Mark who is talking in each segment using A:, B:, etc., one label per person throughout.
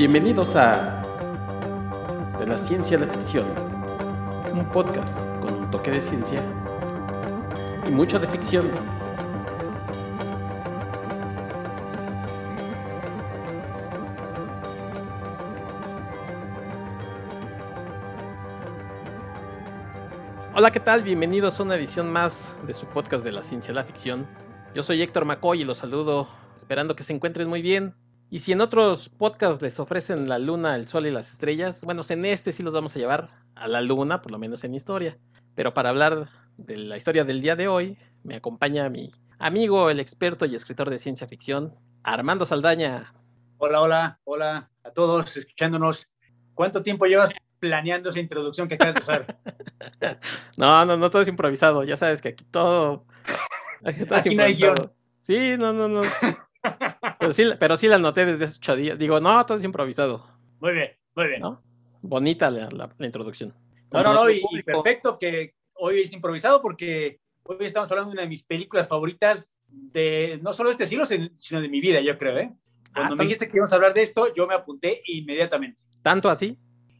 A: Bienvenidos a De la Ciencia a la Ficción, un podcast con un toque de ciencia y mucho de ficción. Hola, ¿qué tal? Bienvenidos a una edición más de su podcast de la ciencia a la ficción. Yo soy Héctor McCoy y los saludo esperando que se encuentren muy bien. Y si en otros podcasts les ofrecen la luna, el sol y las estrellas, bueno, en este sí los vamos a llevar a la luna, por lo menos en historia. Pero para hablar de la historia del día de hoy, me acompaña mi amigo, el experto y escritor de ciencia ficción, Armando Saldaña.
B: Hola, hola, hola a todos escuchándonos. ¿Cuánto tiempo llevas planeando esa introducción que acabas de hacer.
A: no, no, no todo es improvisado. Ya sabes que aquí todo.
B: aquí no hay guion.
A: Sí, no, no, no. pero, sí, pero sí la noté desde hace ocho días. Digo, no, todo es improvisado.
B: Muy bien, muy bien.
A: Bonita la, la, introducción.
B: No, no, no, y, perfecto que hoy es improvisado porque hoy estamos hablando de una de mis películas favoritas de no solo de este siglo, sino de mi vida, yo creo, ¿eh? Cuando ah, me dijiste que íbamos a hablar de esto, yo me apunté inmediatamente.
A: ¿Tanto así?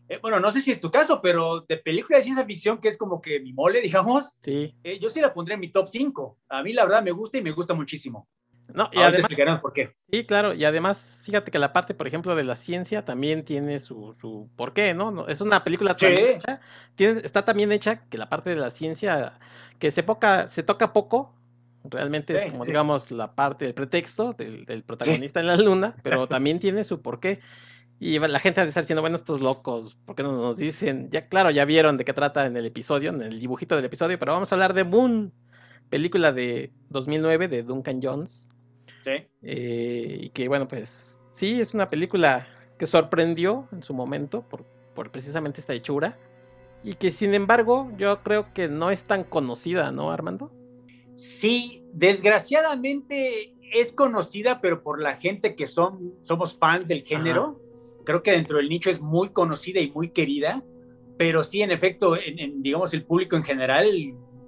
B: Eh, bueno, no sé si es tu caso, pero de película de ciencia ficción, que es como que mi mole, digamos,
A: sí.
B: Eh, yo sí la pondré en mi top 5. A mí la verdad me gusta y me gusta muchísimo.
A: No, y además, por qué. Sí, claro, y además, fíjate que la parte, por ejemplo, de la ciencia también tiene su, su por qué, ¿no? Es una película
B: sí.
A: hecha, tiene, está también hecha que la parte de la ciencia, que se, poca, se toca poco, realmente es como, digamos, la parte del pretexto del, del protagonista en la luna, pero también tiene su porqué. Y la gente va a estar diciendo, bueno, estos locos, ¿por qué no nos dicen? Ya, claro, ya vieron de qué trata en el episodio, en el dibujito del episodio, pero vamos a hablar de Moon, película de 2009 de Duncan Jones.
B: Sí.
A: Eh, y que, bueno, pues sí, es una película que sorprendió en su momento por, por precisamente esta hechura. Y que, sin embargo, yo creo que no es tan conocida, ¿no, Armando?
B: Sí, desgraciadamente es conocida, pero por la gente que son, somos fans del género creo que dentro del nicho es muy conocida y muy querida, pero sí, en efecto, en, digamos, el público en general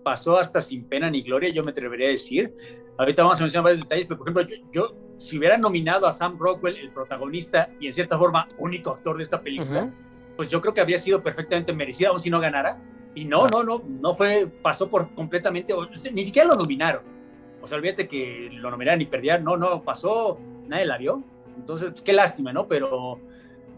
B: pasó hasta sin pena ni gloria, yo me atrevería a decir. Ahorita vamos a mencionar varios detalles, pero por ejemplo, yo, si hubiera nominado a Sam Rockwell, el protagonista y en cierta forma único actor de esta película, pues yo creo que habría sido perfectamente merecida, aun si no ganara. Y no, no, no, no fue, pasó por completamente, ni siquiera lo nominaron. O sea, olvídate que lo nominaran y perdieran, no, no, pasó, nadie la vio. Entonces, pues, qué lástima, ¿no? Pero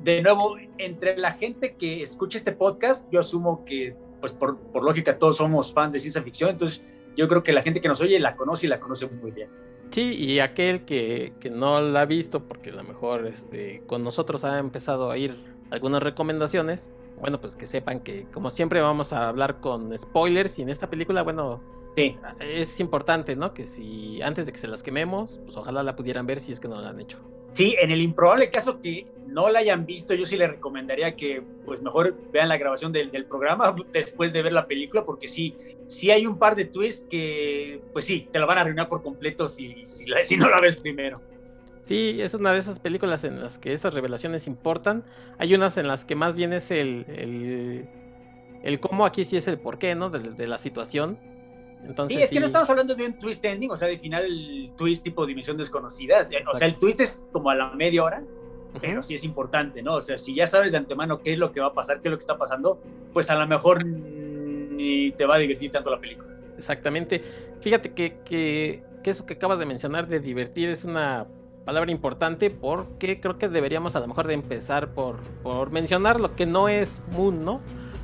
B: de nuevo, entre la gente que escucha este podcast, yo asumo que, pues por, por, lógica, todos somos fans de ciencia ficción, entonces yo creo que la gente que nos oye la conoce y la conoce muy bien.
A: Sí, y aquel que, que no la ha visto, porque a lo mejor este, con nosotros ha empezado a ir algunas recomendaciones, bueno, pues que sepan que como siempre vamos a hablar con spoilers y en esta película, bueno,
B: sí.
A: es importante, ¿no? Que si antes de que se las quememos, pues ojalá la pudieran ver si es que no la han hecho.
B: Sí, en el improbable caso que no la hayan visto, yo sí les recomendaría que pues mejor vean la grabación del, programa después de ver la película, porque sí, sí hay un par de twists que pues sí, te la van a arruinar por completo si, si, si no la ves primero.
A: Sí, es una de esas películas en las que estas revelaciones importan. Hay unas en las que más bien es el, el, cómo, aquí sí es el porqué, ¿no? De la situación
B: sí, es que no estamos hablando de un twist ending, o sea, de final twist tipo dimensión desconocida. O sea, el twist es como a la media hora, pero sí es importante, ¿no? O sea, si ya sabes de antemano qué es lo que va a pasar, qué es lo que está pasando, pues a lo mejor ni te va a divertir tanto la película.
A: Exactamente. Fíjate que, que, que eso que acabas de mencionar de divertir es una palabra importante porque creo que deberíamos a lo mejor de empezar por, por mencionar lo que no es Moon, ¿no?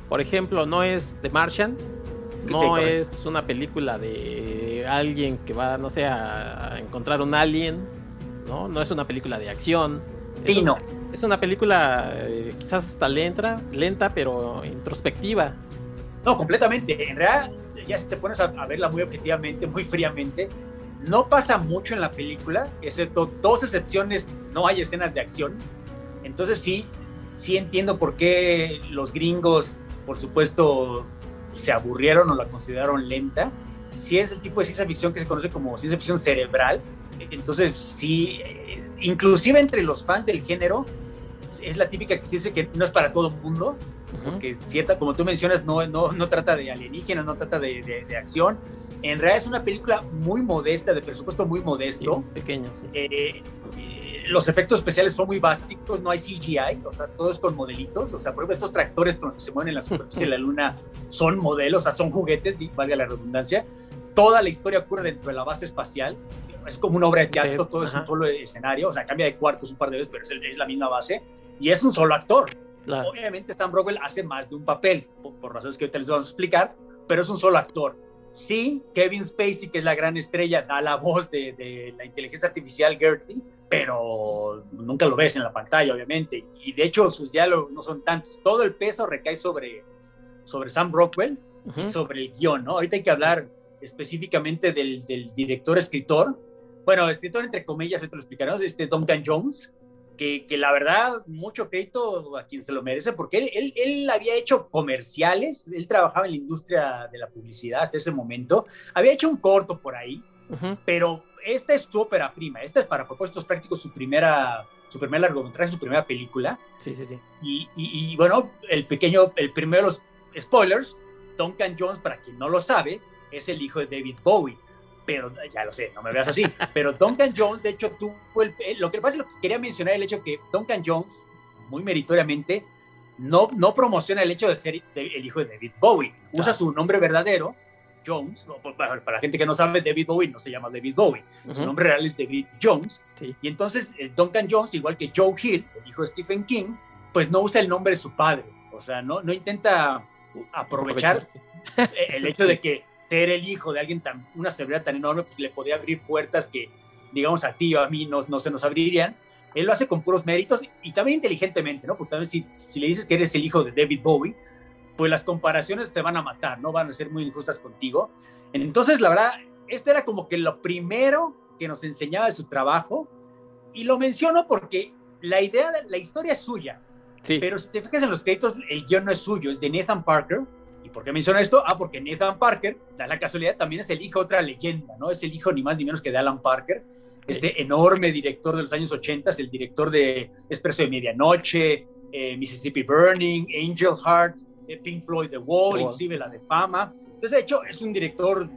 A: Por ejemplo, no es The Martian, no es una película de alguien que va, no sé, a encontrar un alien, ¿no? No es una película de acción.
B: Sí,
A: es
B: no.
A: Una, es una película eh, quizás hasta lenta, lenta, pero introspectiva.
B: No, completamente. En realidad, ya si te pones a, verla muy objetivamente, muy fríamente, no pasa mucho en la película, excepto dos excepciones, no hay escenas de acción. Entonces sí, sí entiendo por qué los gringos, por supuesto, se aburrieron o la consideraron lenta. Si es el tipo de ciencia ficción que se conoce como ciencia ficción cerebral, entonces sí, inclusive entre los fans del género, es la típica que se dice que no es para todo el mundo, porque cierta, como tú mencionas, no, no, no trata de alienígenas, no trata de, de, acción. En realidad es una película muy modesta, de presupuesto muy modesto.
A: pequeño, sí.
B: Eh, los efectos especiales son muy básicos, no hay CGI, o sea, todo es con modelitos, o sea, por ejemplo, estos tractores con los que se mueven en la superficie de la luna son modelos, o sea, son juguetes, valga la redundancia. Toda la historia ocurre dentro de la base espacial, es como una obra de teatro, todo es un solo escenario, o sea, cambia de cuartos un par de veces, pero es, la misma base, y es un solo actor. Obviamente Stan Rockwell hace más de un papel, por, razones que ahorita les vamos a explicar, pero es un solo actor. Sí, Kevin Spacey, que es la gran estrella, da la voz de, de la inteligencia artificial Gertie, pero nunca lo ves en la pantalla, obviamente. Y de hecho, sus diálogos no son tantos. Todo el peso recae sobre, sobre Sam Rockwell y sobre el guion, ¿no? Ahorita hay que hablar específicamente del, del director-escritor. Bueno, escritor entre comillas, esto lo explicaremos, este Duncan Jones, que, que, la verdad, mucho crédito a quien se lo merece, porque él, él, él, había hecho comerciales, él trabajaba en la industria de la publicidad hasta ese momento, había hecho un corto por ahí, pero esta es su ópera prima, esta es para propósitos prácticos su primera, su primer largometraje, su primera película.
A: Sí, sí, sí.
B: Y, y, bueno, el pequeño, el primero, los spoilers, Duncan Jones, para quien no lo sabe, es el hijo de David Bowie. Pero ya lo sé, no me veas así. Pero Duncan Jones, de hecho, tuvo el. Eh, lo que pasa es lo que quería mencionar el hecho que Duncan Jones, muy meritoriamente, no, no promociona el hecho de ser el hijo de David Bowie. Usa su nombre verdadero Jones, para, la gente que no sabe, David Bowie no se llama David Bowie, su nombre real es David Jones, y entonces eh, Duncan Jones, igual que Joe Hill, el hijo de Stephen King, pues no usa el nombre de su padre, o sea, no, no intenta aprovechar el hecho de que ser el hijo de alguien tan, una celebridad tan enorme, pues le podía abrir puertas que, digamos, a ti o a mí no, no se nos abrirían. Él lo hace con puros méritos y también inteligentemente, ¿no? Porque también si, si le dices que eres el hijo de David Bowie, pues las comparaciones te van a matar, ¿no? Van a ser muy injustas contigo. Entonces, la verdad, este era como que lo primero que nos enseñaba de su trabajo y lo menciono porque la idea, de, la historia es suya, sí. pero si te fijas en los créditos, el guion no es suyo, es de Nathan Parker. ¿Y por qué menciono esto? Ah, porque Nathan Parker, da la casualidad, también es el hijo de otra leyenda, ¿no? Es el hijo ni más ni menos que de Alan Parker, este enorme director de los años 80, es el director de Expreso de Medianoche, eh, Mississippi Burning, Angel Heart, Pink Floyd, The Wall, inclusive la de Fama. Entonces, de hecho, es un director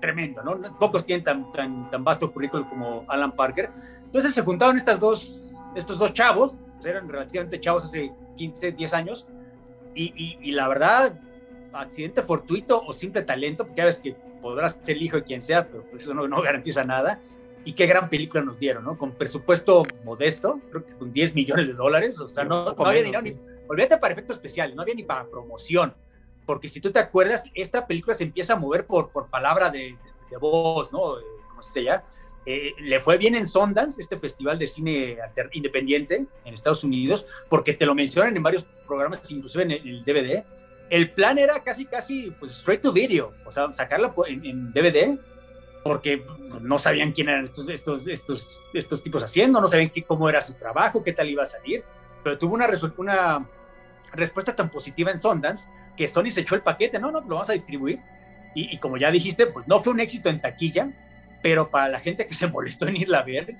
B: tremendo, ¿no? Pocos tienen tan, tan, tan vasto currículum como Alan Parker. Entonces se juntaron estas dos, estos dos chavos, pues, eran relativamente chavos hace 15, 10 años, y, y, la verdad, accidente fortuito o simple talento, porque ya ves que podrás ser el hijo de quien sea, pero pues eso no, no garantiza nada. Y qué gran película nos dieron, ¿no? Con presupuesto modesto, creo que con 10 millones de dólares, o sea, no, no había dinero ni olvídate para efectos especiales, no había ni para promoción, porque si tú te acuerdas, esta película se empieza a mover por, por palabra de, de, voz, ¿no? Eh, ¿Cómo se llama? Eh, le fue bien en Sundance, este festival de cine independiente en Estados Unidos, porque te lo mencionan en varios programas, inclusive en el, DVD. El plan era casi, casi, pues, straight to video, o sea, sacarla en, DVD, porque no sabían quién eran estos, estos, estos, estos tipos haciendo, no sabían qué, cómo era su trabajo, qué tal iba a salir, pero tuvo una, una respuesta tan positiva en Sundance que Sony se echó el paquete, no, no, lo vamos a distribuir. Y, como ya dijiste, pues no fue un éxito en taquilla, pero para la gente que se molestó en irla a ver,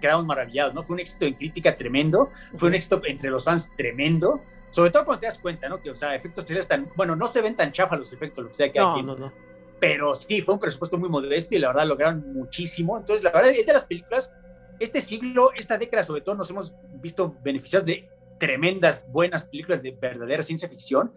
B: quedamos maravillados, ¿no? Fue un éxito en crítica tremendo, fue un éxito entre los fans tremendo, sobre todo cuando te das cuenta, ¿no? Que, o sea, efectos especiales tan, bueno, no se ven tan chafas los efectos, lo que sea que
A: no, no, no.
B: pero sí, fue un presupuesto muy modesto y la verdad lograron muchísimo. Entonces, la verdad es de las películas, este siglo, esta década sobre todo, nos hemos visto beneficiados de tremendas, buenas películas de verdadera ciencia ficción.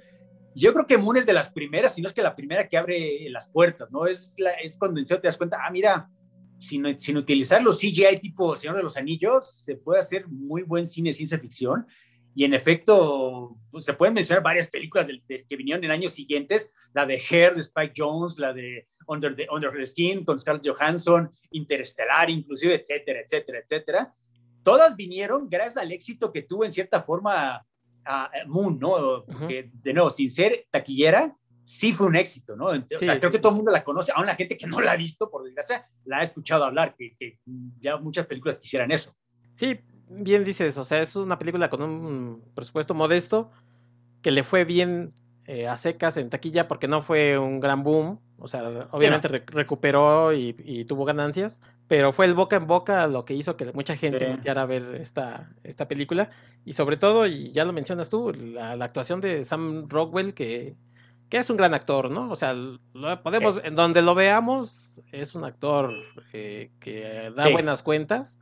B: Yo creo que Moon es de las primeras, si no es que la primera que abre las puertas, ¿no? Es, es cuando en serio te das cuenta, ah, mira, sin, sin utilizar los CGI tipo Señor de los Anillos, se puede hacer muy buen cine de ciencia ficción. Y en efecto, pues, se pueden mencionar varias películas que vinieron en años siguientes, la de Hair de Spike Jones, la de Under the, Under the Skin con Scarlett Johansson, Interestelar inclusive, etcétera, etcétera, etcétera todas vinieron gracias al éxito que tuvo en cierta forma a Moon, ¿no? Porque, de nuevo, sin ser taquillera, sí fue un éxito, ¿no? O sea, creo que todo el mundo la conoce, aún la gente que no la ha visto, por desgracia, la ha escuchado hablar, que, ya muchas películas quisieran eso.
A: Sí, bien dices, o sea, es una película con un presupuesto modesto, que le fue bien eh, a secas en taquilla porque no fue un gran boom, o sea, obviamente recuperó y, tuvo ganancias, pero fue el boca en boca lo que hizo que mucha gente sí. a ver esta, esta película. Y sobre todo, y ya lo mencionas tú, la, actuación de Sam Rockwell, que, que, es un gran actor, ¿no? O sea, podemos, en donde lo veamos, es un actor eh, que da buenas cuentas.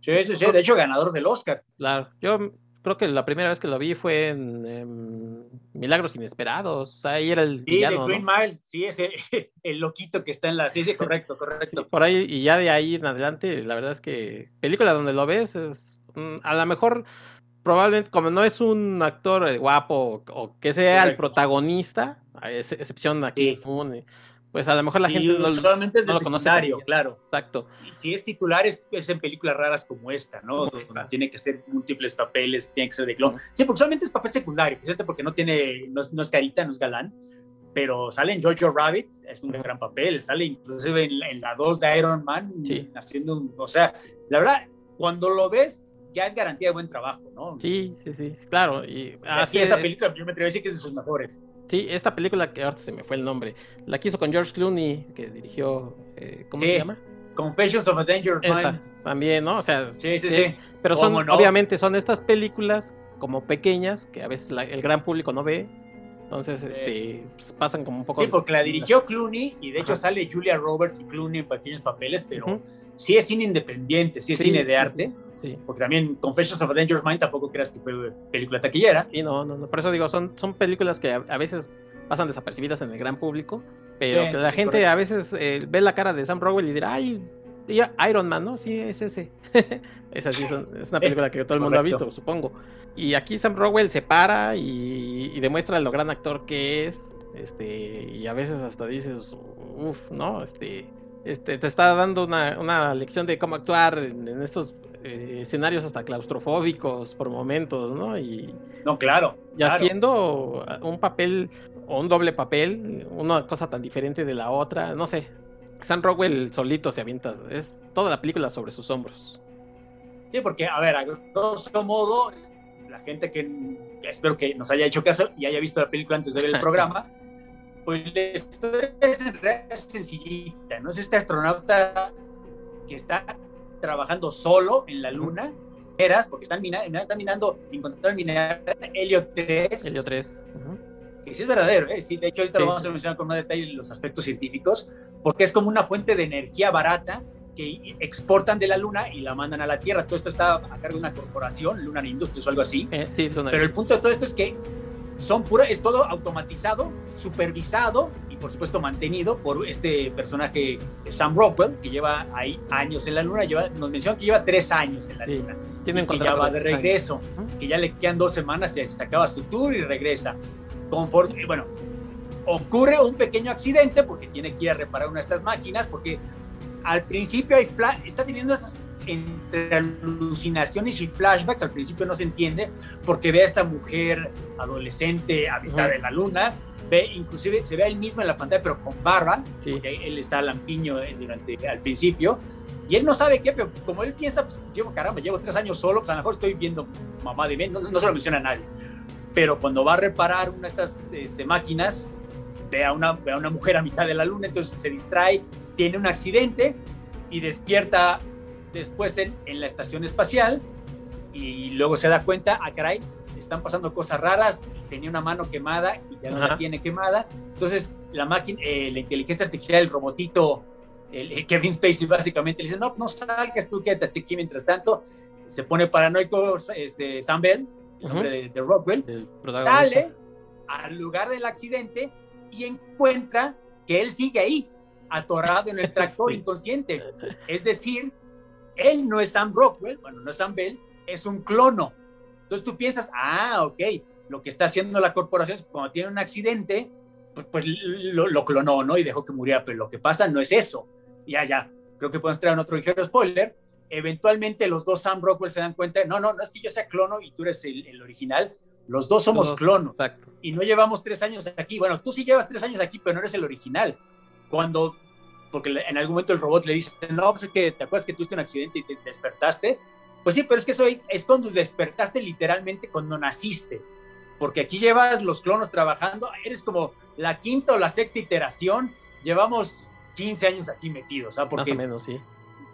B: Sí, sí, sí, de hecho ganador del Oscar.
A: Claro, yo creo que la primera vez que lo vi fue en, Milagros Inesperados, o sea, ahí era el
B: sí, villano, de Green Mile, sí, ese, el loquito que está en la, sí, sí, correcto, correcto.
A: por ahí, y ya de ahí en adelante, la verdad es que película donde lo ves es, mm, a lo mejor, probablemente, como no es un actor eh, guapo o que sea el protagonista, a excepción aquí sí pues a lo mejor la gente
B: no, solamente es de secundario, claro.
A: Exacto.
B: si es titular es, en películas raras como esta, ¿no? tiene que ser múltiples papeles, tiene que ser de clon. Sí, porque solamente es papel secundario, porque no tiene, no, es carita, no es galán, pero sale en Jojo Rabbit, es un gran papel, sale inclusive en, la 2 de Iron Man, haciendo un, o sea, la verdad, cuando lo ves, ya es garantía de buen trabajo, ¿no?
A: Sí, sí, sí, claro. Y,
B: así esta película yo me atrevo a decir que es de sus mejores.
A: Sí, esta película que ahorita se me fue el nombre, la quiso con George Clooney, que dirigió, eh, ¿cómo se llama?
B: Confessions of a Dangerous Mind.
A: También, ¿no? O sea,
B: sí, sí, sí.
A: Pero son, obviamente, son estas películas como pequeñas que a veces el gran público no ve. Entonces, este, pues, pasan como un poco.
B: Sí, porque la dirigió Clooney y de hecho sale Julia Roberts y Clooney en pequeños papeles, pero sí es cine independiente, sí es cine de arte. Sí, Porque también Confessions of a Dangerous Mind tampoco creas que fue película taquillera.
A: Sí, no, no, no. Por eso digo, son, son películas que a, veces pasan desapercibidas en el gran público, pero que la gente a veces eh, ve la cara de Sam Rockwell y dirá, ay, Iron Man, ¿no? Sí, es ese. es así, es una película que todo el mundo ha visto, supongo. Y aquí Sam Rockwell se para y, y, demuestra lo gran actor que es. Este, y a veces hasta dices, uff, ¿no? Este, este, te está dando una, lección de cómo actuar en, estos eh, escenarios hasta claustrofóbicos por momentos, ¿no? Y,
B: no, claro.
A: Y haciendo un papel o un doble papel, una cosa tan diferente de la otra, no sé. Sam Rockwell solito se avienta, es toda la película sobre sus hombros.
B: Sí, porque, a ver, a grosso modo, la gente que espero que nos haya hecho caso y haya visto la película antes de ver el programa, pues la historia es sencillita, ¿no? Es este astronauta que está trabajando solo en la luna, eras, porque están, minando, están minando, encontraron mineral helio 3.
A: Helio 3.
B: Que sí es verdadero, ¿eh? Sí, de hecho ahorita lo vamos a mencionar con más detalle los aspectos científicos, porque es como una fuente de energía barata que exportan de la Luna y la mandan a la Tierra. Todo esto está a cargo de una corporación, Lunar Industries o algo así.
A: Eh, sí,
B: Pero el punto de todo esto es que son pura, es todo automatizado, supervisado y por supuesto mantenido por este personaje Sam Rockwell, que lleva ahí años en la luna, lleva, nos menciona que lleva tres años en la luna.
A: Tiene
B: que ya va de regreso, que ya le quedan dos semanas, se acaba su tour y regresa. Conforme, bueno, ocurre un pequeño accidente porque tiene que ir a reparar una de estas máquinas, porque al principio hay está teniendo esas entre alucinaciones y flashbacks, al principio no se entiende, porque ve a esta mujer adolescente habitada en la luna, ve, inclusive se ve a él mismo en la pantalla, pero con barba, él está lampiño eh, durante, al principio, y él no sabe qué, pero como él piensa, pues llevo, caramba, llevo tres años solo, pues a lo mejor estoy viendo mamá de mí, no, se lo menciona a nadie, pero cuando va a reparar una de estas este, máquinas, ve a, una, ve a una mujer a mitad de la luna, entonces se distrae, tiene un accidente y despierta después en, en, la estación espacial y luego se da cuenta, ah, caray, están pasando cosas raras, tenía una mano quemada y ya no la tiene quemada. Entonces, la máquina, eh, la inteligencia artificial, el robotito, el, Kevin Spacey básicamente le dice, no, no salgas tú, quédate aquí mientras tanto. Se pone paranoico este, Sam Bell, el nombre de, Rockwell, sale al lugar del accidente y encuentra que él sigue ahí, atorado en el tractor inconsciente. Es decir, él no es Sam Rockwell, bueno, no es Sam Bell, es un clono. Entonces tú piensas, ah, ok, lo que está haciendo la corporación es cuando tiene un accidente, pues, pues lo, clonó, ¿no? Y dejó que muriera, pero lo que pasa no es eso. Ya, ya, creo que podemos traer otro ligero spoiler. Eventualmente los dos Sam Rockwell se dan cuenta, no, no, no es que yo sea clono y tú eres el, original, los dos somos clonos.
A: Exacto.
B: Y no llevamos tres años aquí. Bueno, tú sí llevas tres años aquí, pero no eres el original. Cuando porque en algún momento el robot le dice, no, pues es que te acuerdas que tuviste un accidente y te despertaste. Pues sí, pero es que eso es cuando despertaste literalmente cuando naciste, porque aquí llevas los clonos trabajando, eres como la quinta o la sexta iteración, llevamos 15 años aquí metidos, ¿ah?
A: Porque Más o menos, sí.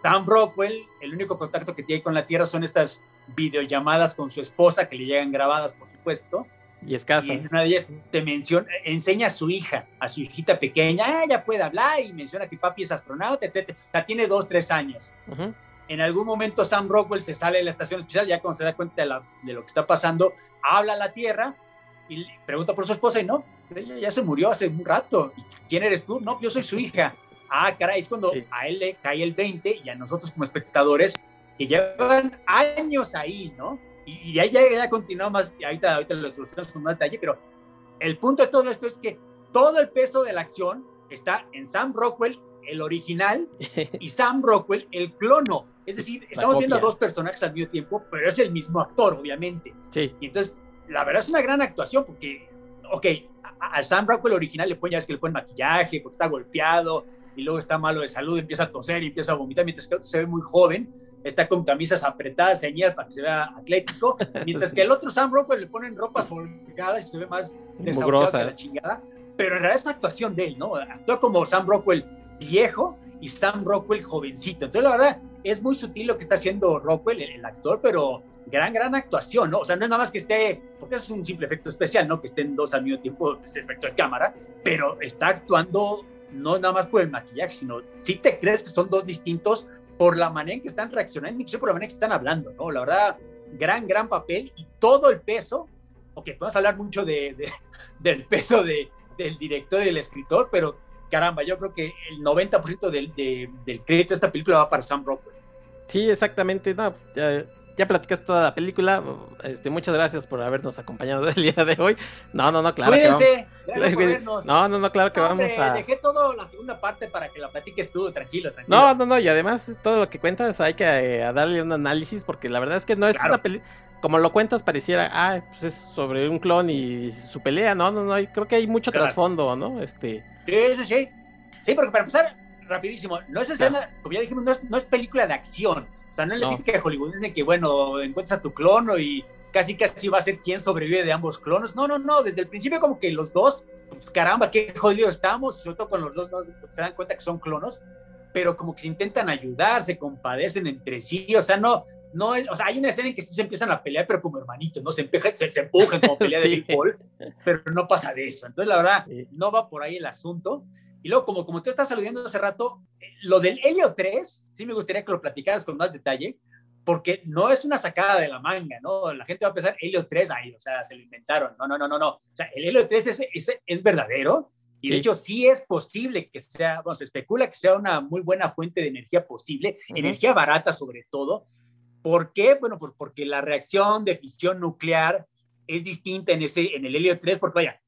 B: Sam Rockwell, el único contacto que tiene con la Tierra son estas videollamadas con su esposa que le llegan grabadas, por supuesto,
A: y escasas.
B: Y una de ellas te menciona, enseña a su hija, a su hijita pequeña, ah, ella puede hablar y menciona que papi es astronauta, etc. O sea, tiene dos, tres años. En algún momento Sam Rockwell se sale de la estación especial, ya cuando se da cuenta de, de lo que está pasando, habla a la Tierra y pregunta por su esposa y no, ella ya se murió hace un rato. ¿Y quién eres tú? No, yo soy su hija. Ah, caray, es cuando a él le cae el 20 y a nosotros como espectadores que llevan años ahí, ¿no? Y, y ahí ya, ya continúa más, y ahorita, ahorita lo solucionamos con más detalle, pero el punto de todo esto es que todo el peso de la acción está en Sam Rockwell, el original, y Sam Rockwell, el clono. Es decir, estamos viendo a dos personajes al mismo tiempo, pero es el mismo actor, obviamente.
A: Sí.
B: Y entonces, la verdad es una gran actuación porque, ok, al Sam Rockwell original le ponen, ya es que le ponen maquillaje porque está golpeado y luego está malo de salud, empieza a toser y empieza a vomitar, mientras que el otro se ve muy joven, está con camisas apretadas, ceñidas para que se vea atlético, mientras que el otro Sam Rockwell le ponen ropas holgadas y se ve más desahuciado que la chingada. Pero en realidad es la actuación de él, ¿no? Actúa como Sam Rockwell viejo y Sam Rockwell jovencito. Entonces, la verdad, es muy sutil lo que está haciendo Rockwell, el, el, actor, pero gran, gran actuación, ¿no? O sea, no es nada más que esté, porque es un simple efecto especial, ¿no? Que estén dos al mismo tiempo, este efecto de cámara, pero está actuando no nada más por el maquillaje, sino si te crees que son dos distintos por la manera en que están reaccionando, incluso por la manera en que están hablando, ¿no? La verdad, gran, gran papel y todo el peso, ok, podemos hablar mucho de, de del peso de, del director y del escritor, pero caramba, yo creo que el 90% del, de, del crédito de esta película va para Sam Rockwell.
A: Sí, exactamente. No, ya platicaste toda la película. Este, muchas gracias por habernos acompañado el día de hoy. No, no, no, claro.
B: Cuídense.
A: Que vamos... No, no, no, claro que vamos a.
B: Dejé todo la segunda parte para que la platiques tú, tranquilo, tranquilo.
A: No, no, no, y además todo lo que cuentas hay que eh, darle un análisis porque la verdad es que no es
B: Claro.
A: una película. Como lo cuentas, pareciera, ah, pues es sobre un clon y su pelea. No, no, no, creo que hay mucho
B: Claro.
A: trasfondo, ¿no? Este.
B: Sí, sí, sí. Sí, porque para empezar, rapidísimo, no es escena, como ya dijimos, no es, no es película de acción. O sea, no es la
A: No.
B: típica de hollywoodense que, bueno, encuentras a tu clono y casi casi va a ser quien sobrevive de ambos clonos. No, no, no, desde el principio como que los dos, pues, caramba, qué jodidos estamos, sobre todo con los dos, no, se dan cuenta que son clonos, pero como que se intentan ayudar, se compadecen entre sí, o sea, no, no, o sea, hay una escena en que sí se empiezan a pelear, pero como hermanitos, ¿no? Se, empeja- se, se empujan como pelea de
A: Sí.
B: béisbol, pero no pasa de eso. Entonces, la verdad, no va por ahí el asunto. Y luego, como, como tú estás aludiendo hace rato, lo del Helio 3, sí me gustaría que lo platicaras con más detalle, porque no es una sacada de la manga, ¿no? La gente va a pensar, Helio 3, ahí, o sea, se lo inventaron. No, no, no, no, no. O sea, el Helio 3 es, es, es verdadero y de
A: Sí.
B: hecho sí es posible que sea, bueno, se especula que sea una muy buena fuente de energía posible, energía barata sobre todo. ¿Por qué? Bueno, pues porque la reacción de fisión nuclear es distinta en, ese, en el helio 3, porque vaya,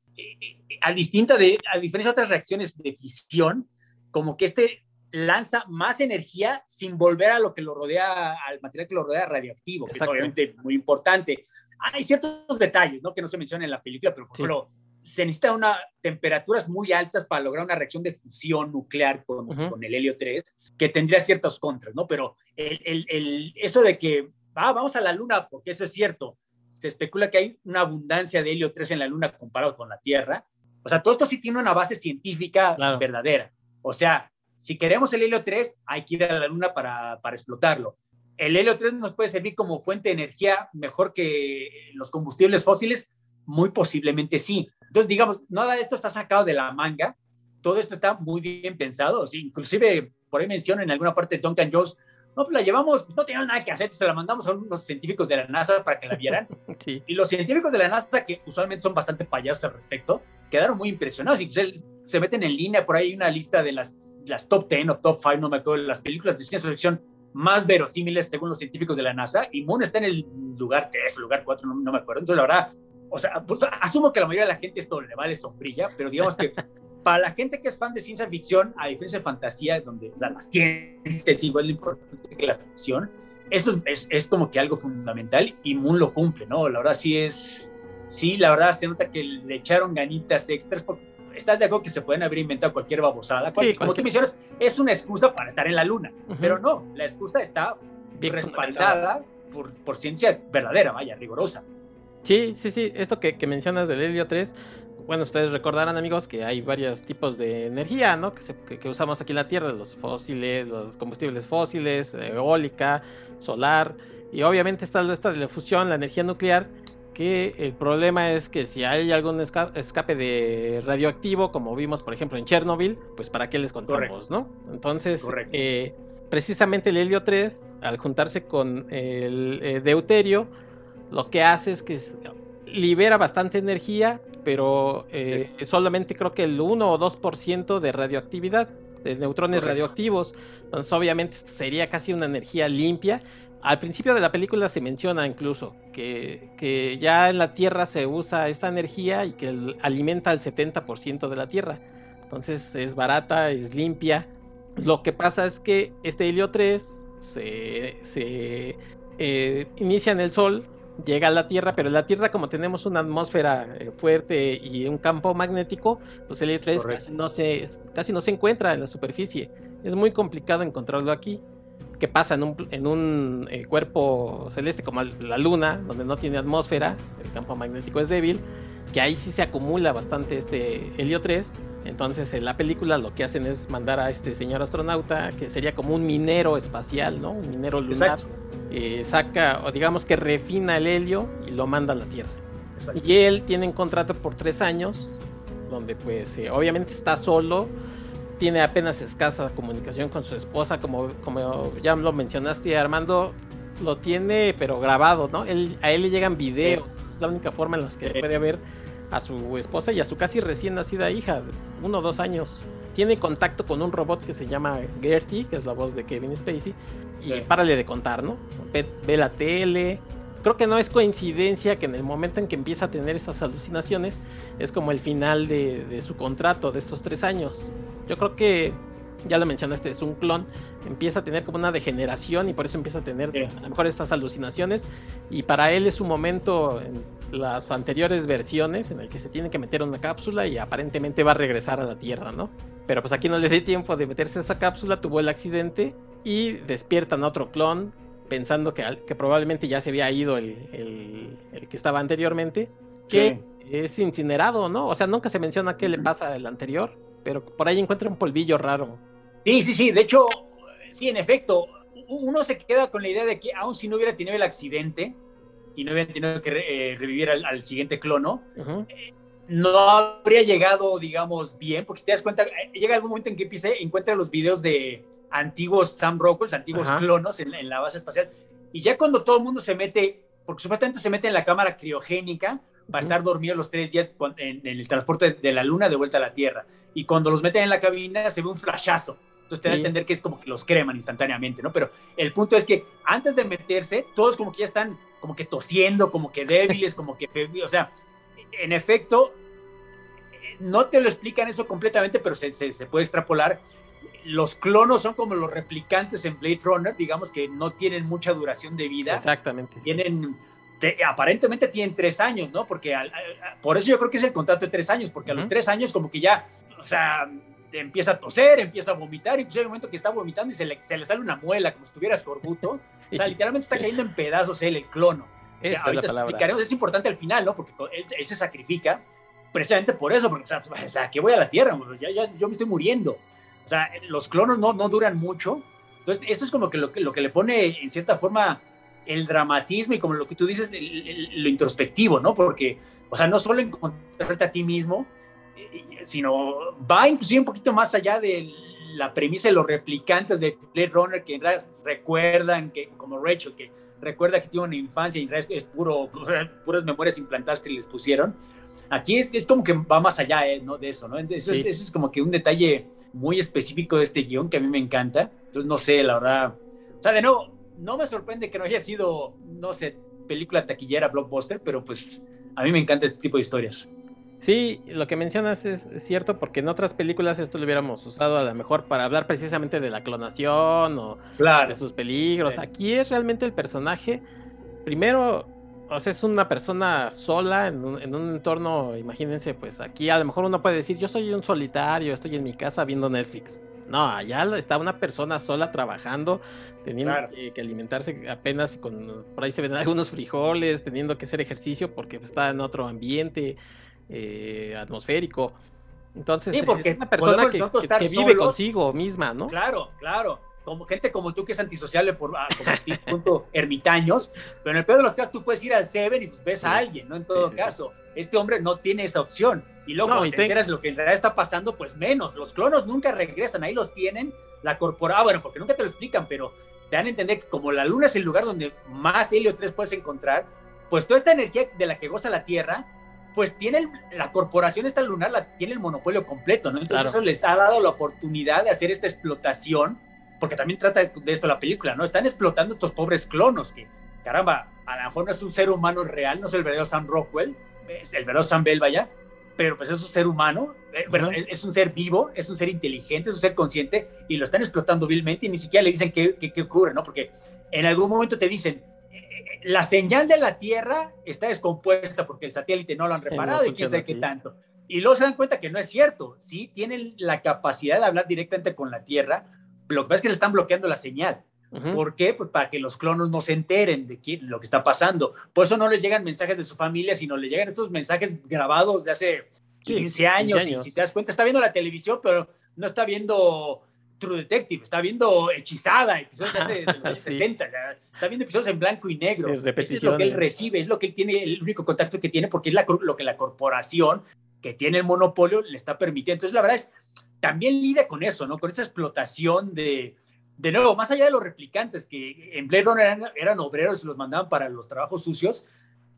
B: a, distinta de, a diferencia de otras reacciones de fisión, como que este lanza más energía sin volver a lo que lo rodea, al material que lo rodea radioactivo, que
A: Exacto.
B: es obviamente muy importante. Hay ciertos detalles, ¿no? Que no se mencionan en la película, pero por
A: Sí.
B: ejemplo, se necesita una temperaturas muy altas para lograr una reacción de fusión nuclear con, con el helio 3, que tendría ciertos contras, ¿no? Pero el, el, el- eso de que, ah, vamos a la luna, porque eso es cierto, se especula que hay una abundancia de helio 3 en la luna comparado con la Tierra. O sea, todo esto sí tiene una base científica
A: Claro.
B: verdadera. O sea, si queremos el helio 3, hay que ir a la luna para, para explotarlo. El helio 3 nos puede servir como fuente de energía mejor que los combustibles fósiles, muy posiblemente sí. Entonces, digamos, nada de esto está sacado de la manga, todo esto está muy bien pensado. Inclusive, por ahí menciono en alguna parte de Duncan Jones, no, pues la llevamos, no tenían nada que hacer, se la mandamos a unos científicos de la NASA para que la vieran.
A: Sí.
B: Y los científicos de la NASA, que usualmente son bastante payasos al respecto, quedaron muy impresionados. Y se, se meten en línea, por ahí hay una lista de las, las top 10 o top 5, no me acuerdo, las películas de ciencia ficción más verosímiles según los científicos de la NASA. Y Moon está en el lugar 3 o lugar 4, no, no me acuerdo. Entonces, la verdad, o sea, pues, asumo que la mayoría de la gente esto le vale sombrilla, pero digamos que para la gente que es fan de ciencia ficción, a diferencia de fantasía, donde sea, la ciencia es igual de importante que la ficción, eso es, es, como que algo fundamental y Moon lo cumple, ¿no? La verdad sí es, sí, la verdad se nota que le echaron ganitas extras, porque estás de acuerdo que se pueden haber inventado cualquier babosada, cual,
A: Sí,
B: como
A: cualquier-
B: tú mencionas, es una excusa para estar en la luna,
A: Ujú.
B: pero no, la excusa está
A: Bien
B: respaldada por, por ciencia verdadera, vaya, rigurosa.
A: Sí, sí, sí. Esto que, que mencionas del helio 3, bueno, ustedes recordarán, amigos, que hay varios tipos de energía, ¿no? Que, se- que- que usamos aquí en la Tierra, los fósiles, los combustibles fósiles, eólica, solar, y obviamente está esta de la fusión, la energía nuclear, que el problema es que si hay algún esca- escape de radioactivo, como vimos, por ejemplo, en Chernobyl, pues para qué les contamos,
B: Correcto.
A: ¿no? Entonces, eh, precisamente el helio 3, al juntarse con el eh, deuterio, lo que hace es que libera bastante energía, pero eh, solamente creo que el 1 o 2% de radioactividad, de neutrones radioactivos. Entonces, obviamente, sería casi una energía limpia. Al principio de la película se menciona incluso que, que ya en la Tierra se usa esta energía y que alimenta al 70% de la Tierra. Entonces es barata, es limpia. Lo que pasa es que este helio 3 se, se eh, inicia en el Sol, llega a la Tierra, pero en la Tierra como tenemos una atmósfera eh, fuerte y un campo magnético, pues el helio 3 casi no, se, casi no se encuentra en la superficie. Es muy complicado encontrarlo aquí. ¿Qué pasa en un, en un eh, cuerpo celeste como la Luna, donde no tiene atmósfera, el campo magnético es débil, que ahí sí se acumula bastante este helio 3 entonces en la película lo que hacen es mandar a este señor astronauta, que sería como un minero espacial, ¿no? Un minero lunar. Eh, saca, o digamos que refina el helio y lo manda a la Tierra. Y él tiene un contrato por tres años, donde pues eh, obviamente está solo, tiene apenas escasa comunicación con su esposa, como, como ya lo mencionaste Armando, lo tiene pero grabado, ¿no? Él, a él le llegan videos, es la única forma en la que puede haber a su esposa y a su casi recién nacida hija, uno o dos años. Tiene contacto con un robot que se llama Gertie, que es la voz de Kevin Spacey, y párale de contar, ¿no? Ve, la tele. Creo que no es coincidencia que en el momento en que empieza a tener estas alucinaciones es como el final de, su contrato de estos tres años. Yo creo que, ya lo mencionaste, es un clon, empieza a tener como una degeneración y por eso empieza a tener a lo mejor estas alucinaciones y para él es un momento las anteriores versiones en el que se tiene que meter una cápsula y aparentemente va a regresar a la Tierra, ¿no? Pero pues aquí no le dio tiempo de meterse a esa cápsula, tuvo el accidente y despiertan otro clon pensando que, que probablemente ya se había ido el, que estaba anteriormente, que es incinerado, ¿no? O sea, nunca se menciona qué le pasa al anterior, pero por ahí encuentra un polvillo raro.
B: Sí, sí, sí, de hecho, sí, en efecto, uno se queda con la idea de que aun si no hubiera tenido el accidente, y no hubieran tenido que eh, revivir al, siguiente clono, eh, no habría llegado, digamos, bien, porque si te das cuenta, eh, llega algún momento en que empiece, encuentra los videos de antiguos Sam Rockwell, antiguos clonos en, la base espacial, y ya cuando todo el mundo se mete, porque supuestamente se mete en la cámara criogénica, para estar dormido los tres días en, en, el transporte de la Luna de vuelta a la Tierra. Y cuando los meten en la cabina se ve un flashazo. Entonces te da a entender que es como que los creman instantáneamente, ¿no? Pero el punto es que antes de meterse, todos como que ya están como que tosiendo, como que débiles, como que, o sea, en efecto, no te lo explican eso completamente, pero se, se, puede extrapolar. Los clonos son como los replicantes en Blade Runner, digamos que no tienen mucha duración de vida.
A: Exactamente.
B: Tienen, aparentemente tienen tres años, ¿no? Porque por eso yo creo que es el contrato de tres años, porque a los tres años como que ya, o sea, empieza a toser, empieza a vomitar, y pues hay un momento que está vomitando y se le, se le sale una muela como si estuviera escorbuto. O sea, literalmente está cayendo en pedazos él, el clono. ahorita explicaremos, es importante al final, ¿no? Porque él, se sacrifica precisamente por eso, porque, o sea, que voy a la Tierra, ya, ya, yo me estoy muriendo. O sea, los clonos no, no duran mucho. Entonces, eso es como que lo, que lo que le pone, en cierta forma, el dramatismo y como lo que tú dices, lo introspectivo, ¿no? Porque, o sea, no solo encontrarte a ti mismo, sino va inclusive un poquito más allá de la premisa de los replicantes de Blade Runner que recuerdan que, como Rachel, que recuerda que tiene una infancia y es puro, puras memorias implantadas que les pusieron. Aquí es, es como que va más allá eh, ¿no? de eso, ¿no? Eso, es, eso, es, como que un detalle muy específico de este guion que a mí me encanta. Entonces, no sé, la verdad. O sea, de nuevo, no me sorprende que no haya sido, no sé, película taquillera, blockbuster, pero pues a mí me encanta este tipo de historias.
A: Sí, lo que mencionas es, cierto porque en otras películas esto lo hubiéramos usado a lo mejor para hablar precisamente de la clonación o de sus peligros. Aquí es realmente el personaje, primero, o sea, es una persona sola en un, en un, entorno, imagínense, pues aquí a lo mejor uno puede decir, yo soy un solitario, estoy en mi casa viendo Netflix. No, allá está una persona sola trabajando, teniendo que, alimentarse apenas con, por ahí se ven algunos frijoles, teniendo que hacer ejercicio porque está en otro ambiente eh, atmosférico. Entonces,
B: es
A: una persona que, vive consigo misma, ¿no?
B: Claro, claro. Como gente como tú que es antisocial por ah, punto ermitaños, pero en el peor de los casos tú puedes ir al Seven y pues ves a alguien, ¿no? En todo caso, este hombre no tiene esa opción. Y luego cuando te enteras lo que en realidad está pasando, pues menos. Los clonos nunca regresan, ahí los tienen la corpora, ah, bueno, porque nunca te lo explican, pero te dan a entender que como la luna es el lugar donde más helio 3 puedes encontrar, pues toda esta energía de la que goza la Tierra, pues tiene la corporación esta lunar, la, tiene el monopolio completo, ¿no? Entonces eso les ha dado la oportunidad de hacer esta explotación, porque también trata de esto la película, ¿no? Están explotando estos pobres clonos que, caramba, a lo mejor no es un ser humano real, no es el verdadero Sam Rockwell, es el verdadero Sam Bell, vaya, pero pues es un ser humano, eh, bueno, es, un ser vivo, es un ser inteligente, es un ser consciente y lo están explotando vilmente y ni siquiera le dicen qué, qué, ocurre, ¿no? Porque en algún momento te dicen, eh, eh, la señal de la Tierra está descompuesta porque el satélite no lo han reparado y quién sabe qué tanto. Y luego se dan cuenta que no es cierto, sí tienen la capacidad de hablar directamente con la Tierra, lo que pasa es que le están bloqueando la señal. ¿Por qué? Pues para que los clonos no se enteren de qué, lo que está pasando. Por eso no les llegan mensajes de su familia, sino le llegan estos mensajes grabados de hace 15 años. Y si te das cuenta, está viendo la televisión, pero no está viendo True Detective, está viendo Hechizada, episodios de, hace, los 60, está viendo episodios en blanco y negro. es lo que él recibe, es lo que él tiene, el único contacto que tiene, porque es lo que la corporación que tiene el monopolio le está permitiendo. Entonces, la verdad es, también lidia con eso, ¿no? Con esa explotación de, de nuevo, más allá de los replicantes que en Blade Runner eran, obreros y los mandaban para los trabajos sucios,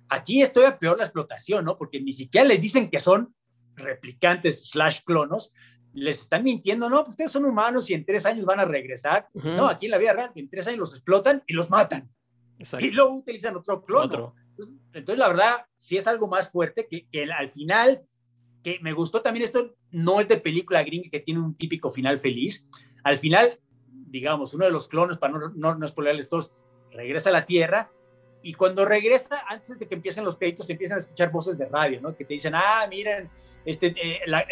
B: aquí estoy a peor la explotación, ¿no? Porque ni siquiera les dicen que son replicantes slash clonos, les están mintiendo, no, pues ustedes son humanos y en tres años van a regresar. No, aquí en la vida real, en tres años los explotan y los matan. Y luego utilizan otro clono. Entonces, la verdad, sí es algo más fuerte que, que, al final, que me gustó también esto, no es de película gringa que tiene un típico final feliz. Al final, digamos, uno de los clones, para no, no, no spoilerles todos, regresa a la Tierra y cuando regresa, antes de que empiecen los créditos, empiezan a escuchar voces de radio, ¿no? Que te dicen, ah, miren, este, eh, la,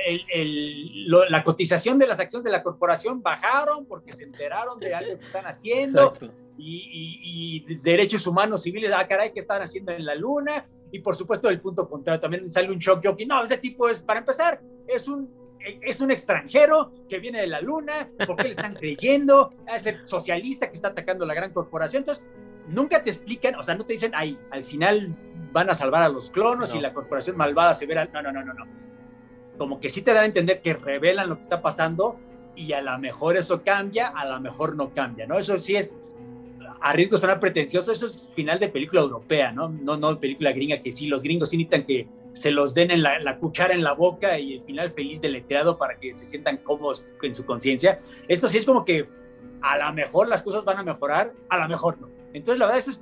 B: la, cotización de las acciones de la corporación bajaron porque se enteraron de algo que están haciendo y, y, derechos humanos civiles, ah, caray, ¿qué están haciendo en la luna? Y por supuesto, el punto contrario, también sale un shock jockey. No, ese tipo es, para empezar, es un es un extranjero que viene de la luna, ¿por qué le están creyendo? Es el socialista que está atacando a la gran corporación. Entonces, nunca te explican, o sea, no te dicen, ay, al final van a salvar a los clonos y la corporación malvada se verá. No, no, no, no, no. Como que sí te dan a entender que revelan lo que está pasando y a lo mejor eso cambia, a lo mejor no cambia, ¿no? Eso sí es, a riesgo de sonar pretencioso, eso es final de película europea, ¿no? No, no película gringa, que sí, los gringos sí necesitan que se los den en la, cuchara en la boca y el final feliz deletreado para que se sientan cómodos en su conciencia. Esto sí es como que a lo mejor las cosas van a mejorar, a lo mejor no. Entonces, la verdad, eso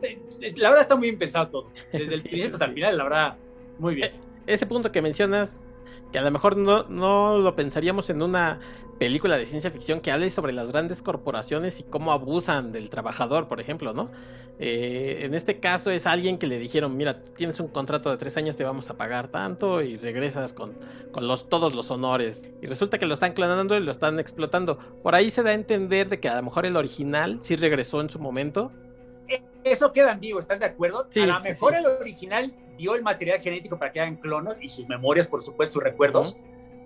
B: la verdad está muy bien pensado todo. Desde el principio hasta el final, la verdad, muy bien.
A: E, ese punto que mencionas, que a lo mejor no, no lo pensaríamos en una película de ciencia ficción que hable sobre las grandes corporaciones y cómo abusan del trabajador, por ejemplo, ¿no? Eh, en este caso es alguien que le dijeron, mira, tienes un contrato de tres años, te vamos a pagar tanto y regresas con, con los, todos los honores. Y resulta que lo están clonando y lo están explotando. Por ahí se da a entender de que a lo mejor el original sí regresó en su momento.
B: Eso queda en vivo, ¿estás de acuerdo? a lo mejor el original dio el material genético para que hagan clonos y sus memorias, por supuesto, sus recuerdos.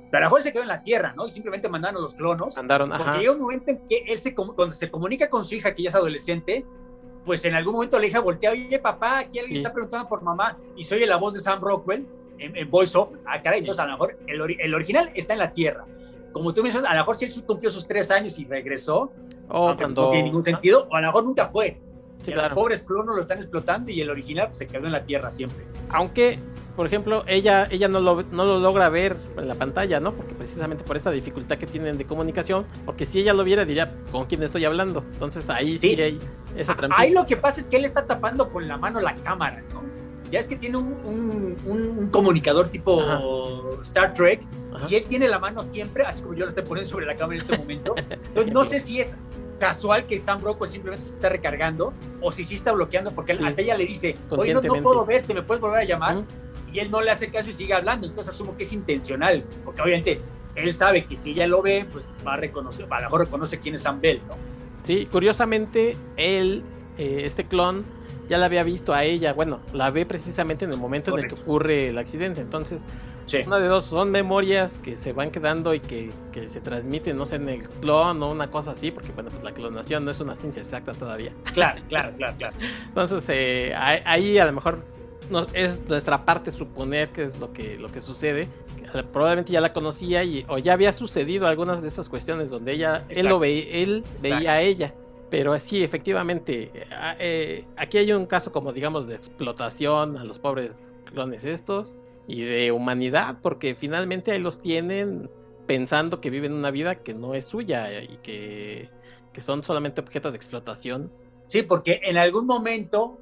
B: Pero a lo mejor se quedó en la Tierra, ¿no? Y simplemente mandaron los clonos.
A: Mandaron, ajá.
B: Porque llega un momento en que él se, cuando se comunica con su hija, que ya es adolescente, pues en algún momento la hija voltea, oye, papá, aquí alguien está preguntando por mamá, y se oye la voz de Sam Rockwell en, Voice of, ah, caray, entonces a lo mejor el, original está en la Tierra. Como tú me dices, a lo mejor si él cumplió sus tres años y regresó,
A: oh, no
B: tiene ningún sentido, o a lo mejor nunca fue. Sí, claro. Los pobres clonos lo están explotando y el original pues, se quedó en la Tierra siempre.
A: Aunque por ejemplo, ella, ella no, lo, no lo logra ver en la pantalla, ¿no? Porque precisamente por esta dificultad que tienen de comunicación, porque si ella lo viera diría, ¿con quién estoy hablando? Entonces ahí sí, hay esa trampa.
B: Ahí lo que pasa es que él está tapando con la mano la cámara, ¿no? Ya es que tiene un, un, comunicador tipo Star Trek y él tiene la mano siempre, así como yo lo estoy poniendo sobre la cámara en este momento. Entonces no sé si es casual que Sam Rockwell simplemente se está recargando o si sí está bloqueando porque hasta ella le dice, oye, no, no, puedo verte, ¿me puedes volver a llamar? y él no le hace caso y sigue hablando. Entonces asumo que es intencional, porque obviamente él sabe que si ella lo ve, pues va a reconocer, a lo mejor reconoce quién es Sam Bell, ¿no?
A: Sí, curiosamente, él, eh, este clon, ya la había visto a ella. Bueno, la ve precisamente en el momento en el que ocurre el accidente. Entonces, una de dos, son memorias que se van quedando y que, que, se transmiten, no sé, en el clon o una cosa así, porque bueno, pues la clonación no es una ciencia exacta todavía.
B: Claro, claro, claro, claro.
A: Entonces, eh, ahí a lo mejor es nuestra parte suponer que es lo que, lo que sucede. Probablemente ya la conocía y, o ya había sucedido algunas de estas cuestiones donde ella, él, lo ve, él veía a ella. Pero sí, efectivamente, eh, aquí hay un caso como digamos de explotación a los pobres clones estos y de humanidad, porque finalmente ahí los tienen pensando que viven una vida que no es suya y que, que son solamente objetos de explotación.
B: Sí, porque en algún momento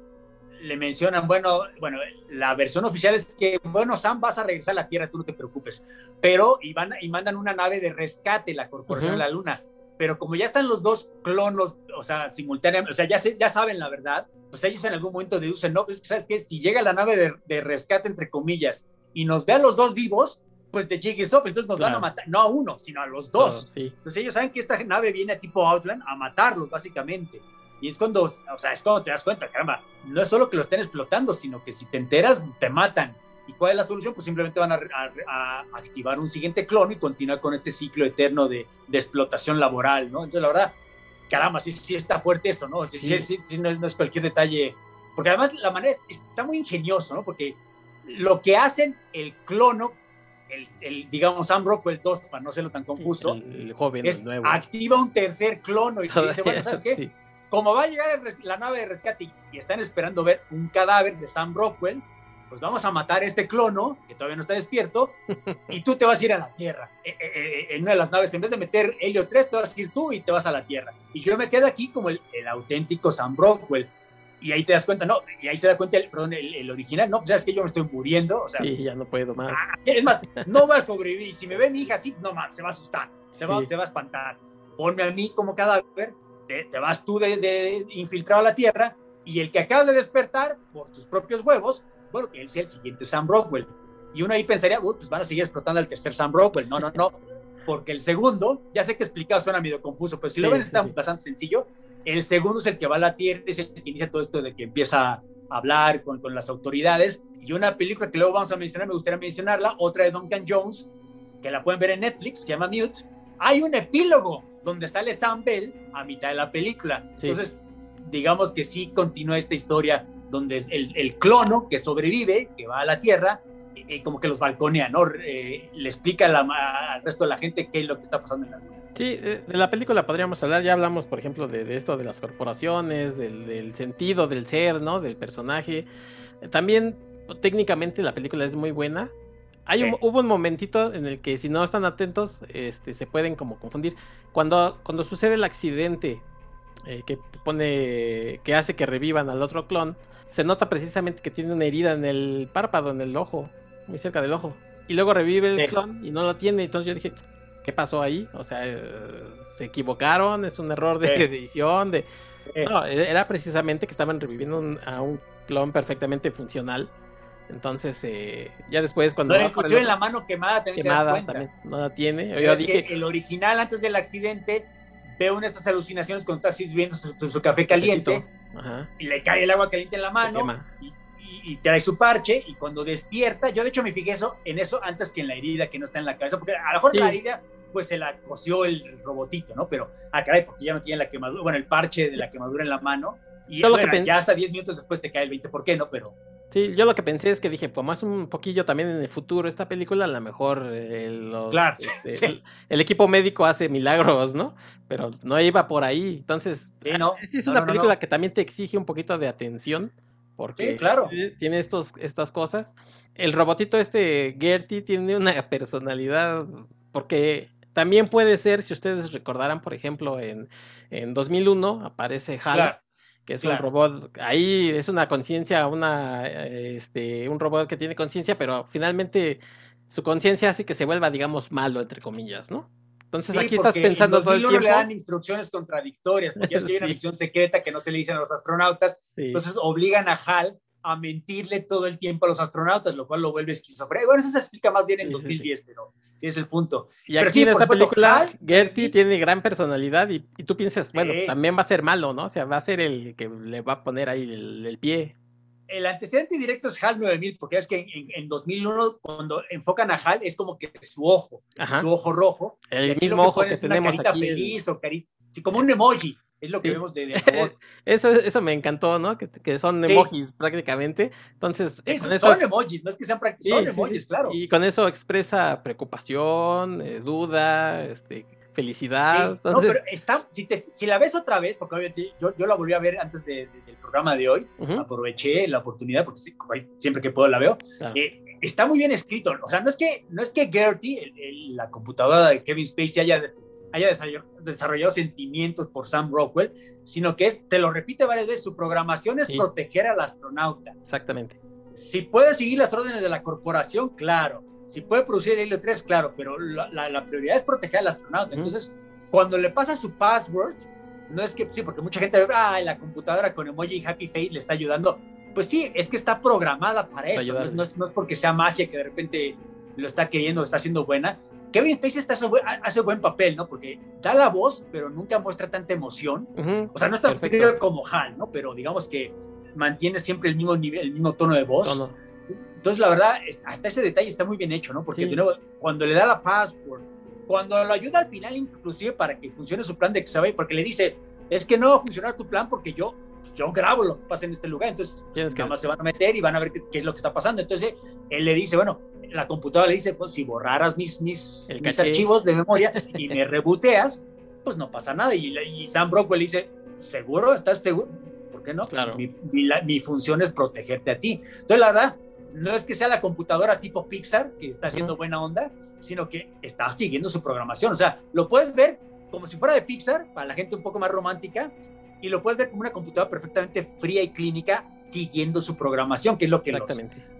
B: le mencionan, bueno, bueno, la versión oficial es que, bueno, Sam, vas a regresar a la Tierra, tú no te preocupes, pero y, van, y mandan una nave de rescate, la Corporación de la Luna, pero como ya están los dos clonos, o sea, simultáneamente, o sea, ya, ya saben la verdad, pues ellos en algún momento deducen, no, pues, ¿sabes qué? Si llega la nave de, de, rescate, entre comillas, y nos ve a los dos vivos, pues de jig is entonces nos van a matar, no a uno, sino a los dos. Entonces ellos saben que esta nave viene a tipo Outland a matarlos, básicamente. Y es cuando, o sea, es cuando te das cuenta, caramba, no es solo que lo estén explotando, sino que si te enteras, te matan. ¿Y cuál es la solución? Pues simplemente van a, activar un siguiente clon y continuar con este ciclo eterno de, de, explotación laboral, ¿no? Entonces, la verdad, caramba, sí, sí está fuerte eso, ¿no? Sí, sí. sí no, no, es cualquier detalle. Porque además la manera está muy ingenioso, ¿no? Porque lo que hacen el clono, el, el digamos Sam Rockwell 2, para no serlo tan confuso,
A: el, joven,
B: es
A: nuevo.
B: activa un tercer clono y dice, bueno, ¿sabes qué? como va a llegar la nave de rescate y están esperando ver un cadáver de Sam Rockwell, pues vamos a matar a este clono, que todavía no está despierto, y tú te vas a ir a la Tierra. Eh, eh, eh, en una de las naves, en vez de meter Helio 3, te vas a ir tú y te vas a la Tierra. Y yo me quedo aquí como el, auténtico Sam Rockwell. Y ahí te das cuenta, no, y ahí se da cuenta el, perdón, el, original, no, pues sabes que yo me estoy muriendo. O sea,
A: sí, ya no puedo más.
B: Ah, es más, no va a sobrevivir. Si me ve mi hija así, no más, se va a asustar, se, va, se va a espantar. Ponme a mí como cadáver te, vas tú de, infiltrado a la Tierra y el que acabas de despertar por tus propios huevos, bueno, que él sea el siguiente Sam Rockwell. Y uno ahí pensaría, pues van a seguir explotando al tercer Sam Rockwell. No, no, no, porque el segundo, ya sé que explicado suena medio confuso, pero si lo ven está bastante sencillo. El segundo es el que va a la Tierra, es el que inicia todo esto de que empieza a hablar con, con las autoridades. Y una película que luego vamos a mencionar, me gustaría mencionarla, otra de Duncan Jones, que la pueden ver en Netflix, se llama Mute. Hay un epílogo donde sale Sam Bell a mitad de la película. Entonces, digamos que sí continúa esta historia donde es el, el, clono que sobrevive, que va a la Tierra, y, como que los balconea, ¿no? Eh, le explica al resto de la gente qué es lo que está pasando en la Luna.
A: Sí, de la película podríamos hablar, ya hablamos, por ejemplo, de, esto de las corporaciones, del, del, sentido del ser, ¿no? Del personaje. También, técnicamente, la película es muy buena. Hay hubo un momentito en el que si no están atentos, este, se pueden como confundir. Cuando, cuando sucede el accidente eh, que pone, que hace que revivan al otro clon, se nota precisamente que tiene una herida en el párpado, en el ojo, muy cerca del ojo. Y luego revive el clon y no lo tiene. Entonces yo dije, ¿qué pasó ahí? O sea, eh, se equivocaron, es un error de edición, de... No, e-, era precisamente que estaban reviviendo a un clon perfectamente funcional entonces, eh, ya después cuando...
B: No, en la mano quemada también quemada, te das También,
A: no la tiene.
B: Yo dije... el original, antes del accidente, ve una de estas alucinaciones cuando está sirviendo su, café caliente y le cae el agua caliente en la mano y, trae su parche y cuando despierta, yo de hecho me fijé eso, en eso antes que en la herida que no está en la cabeza, porque a lo mejor la herida pues se la cosió el robotito, ¿no? Pero, ah, caray, porque ya no tiene la quemadura, bueno, el parche de la quemadura en la mano y ya hasta 10 minutos después te cae el 20, ¿por qué no? Pero
A: Sí, yo lo que pensé es que dije, pues más un poquillo también en el futuro esta película, a lo mejor eh, este, el, equipo médico hace milagros, ¿no? Pero no iba por ahí. Entonces, sí, ah, es una película que también te exige un poquito de atención, porque
B: claro.
A: tiene estos, estas cosas. El robotito este, Gertie, tiene una personalidad, porque también puede ser, si ustedes recordaran, por ejemplo, en, en 2001 aparece Hal que es un robot, ahí es una conciencia, una, este, un robot que tiene conciencia, pero finalmente su conciencia hace que se vuelva, digamos, malo, entre comillas, ¿no? Entonces aquí estás pensando todo el tiempo. le
B: dan instrucciones contradictorias, porque es que hay una misión secreta que no se le dicen a los astronautas, entonces obligan a Hal a mentirle todo el tiempo a los astronautas, lo cual lo vuelve esquizofrénico. Bueno, eso se explica más bien en 2010, pero es el punto.
A: Y aquí en esta película, Gertie tiene gran personalidad y, tú piensas, bueno, también va a ser malo, ¿no? O sea, va a ser el que le va a poner ahí el, pie.
B: El antecedente directo es HAL 9000, porque es que en, 2001, cuando enfocan a HAL, es como que su ojo, su ojo rojo.
A: El mismo ojo que tenemos aquí.
B: Feliz, o como un emoji. Es lo que vemos de, robot.
A: eso, eso me encantó, ¿no? Que, son emojis prácticamente. Entonces,
B: sí, son, eso... emojis, no es que sean prácticamente, son emojis, claro.
A: Y con eso expresa preocupación, eh, duda, este, felicidad.
B: No, pero está, si, te, si la ves otra vez, porque obviamente yo, yo la volví a ver antes del programa de hoy, aproveché la oportunidad, porque siempre que puedo la veo. Eh, está muy bien escrito. O sea, no es que, no es que Gertie, la computadora de Kevin Spacey, haya, haya desarrollado sentimientos por Sam Rockwell, sino que es, te lo repite varias veces, su programación es proteger al astronauta.
A: Exactamente.
B: Si puede seguir las órdenes de la corporación, claro. Si puede producir el helio 3, claro, pero la, prioridad es proteger al astronauta. Entonces, cuando le pasa su password, no es que, sí, porque mucha gente ve, ah, la computadora con emoji y happy face le está ayudando. Pues sí, es que está programada para eso. No es, no es, porque sea magia que de repente lo está queriendo, está haciendo buena. Kevin Spacey está, hace buen papel, ¿no? Porque da la voz, pero nunca muestra tanta emoción. O sea, no está como Hal, ¿no? Pero digamos que mantiene siempre el mismo nivel, el mismo tono de voz. Entonces, la verdad, hasta ese detalle está muy bien hecho, ¿no? Porque de nuevo, cuando le da la password, cuando lo ayuda al final, inclusive para que funcione su plan de Xavier, porque le dice, es que no va a funcionar tu plan porque yo, yo grabo lo que pasa en este lugar, entonces nada más se van a meter y van a ver qué, es lo que está pasando. Entonces, él le dice, bueno, la computadora le dice, pues si borraras mis, mis, archivos de memoria y me reboteas, pues no pasa nada. Y, y Sam Brockwell dice, ¿seguro? ¿Estás seguro? ¿Por qué no?
A: Claro.
B: Mi, mi, mi función es protegerte a ti. Entonces, la verdad, no es que sea la computadora tipo Pixar, que está haciendo buena onda, sino que está siguiendo su programación. O sea, lo puedes ver como si fuera de Pixar, para la gente un poco más romántica, y lo puedes ver como una computadora perfectamente fría y clínica, siguiendo su programación, que es lo que los,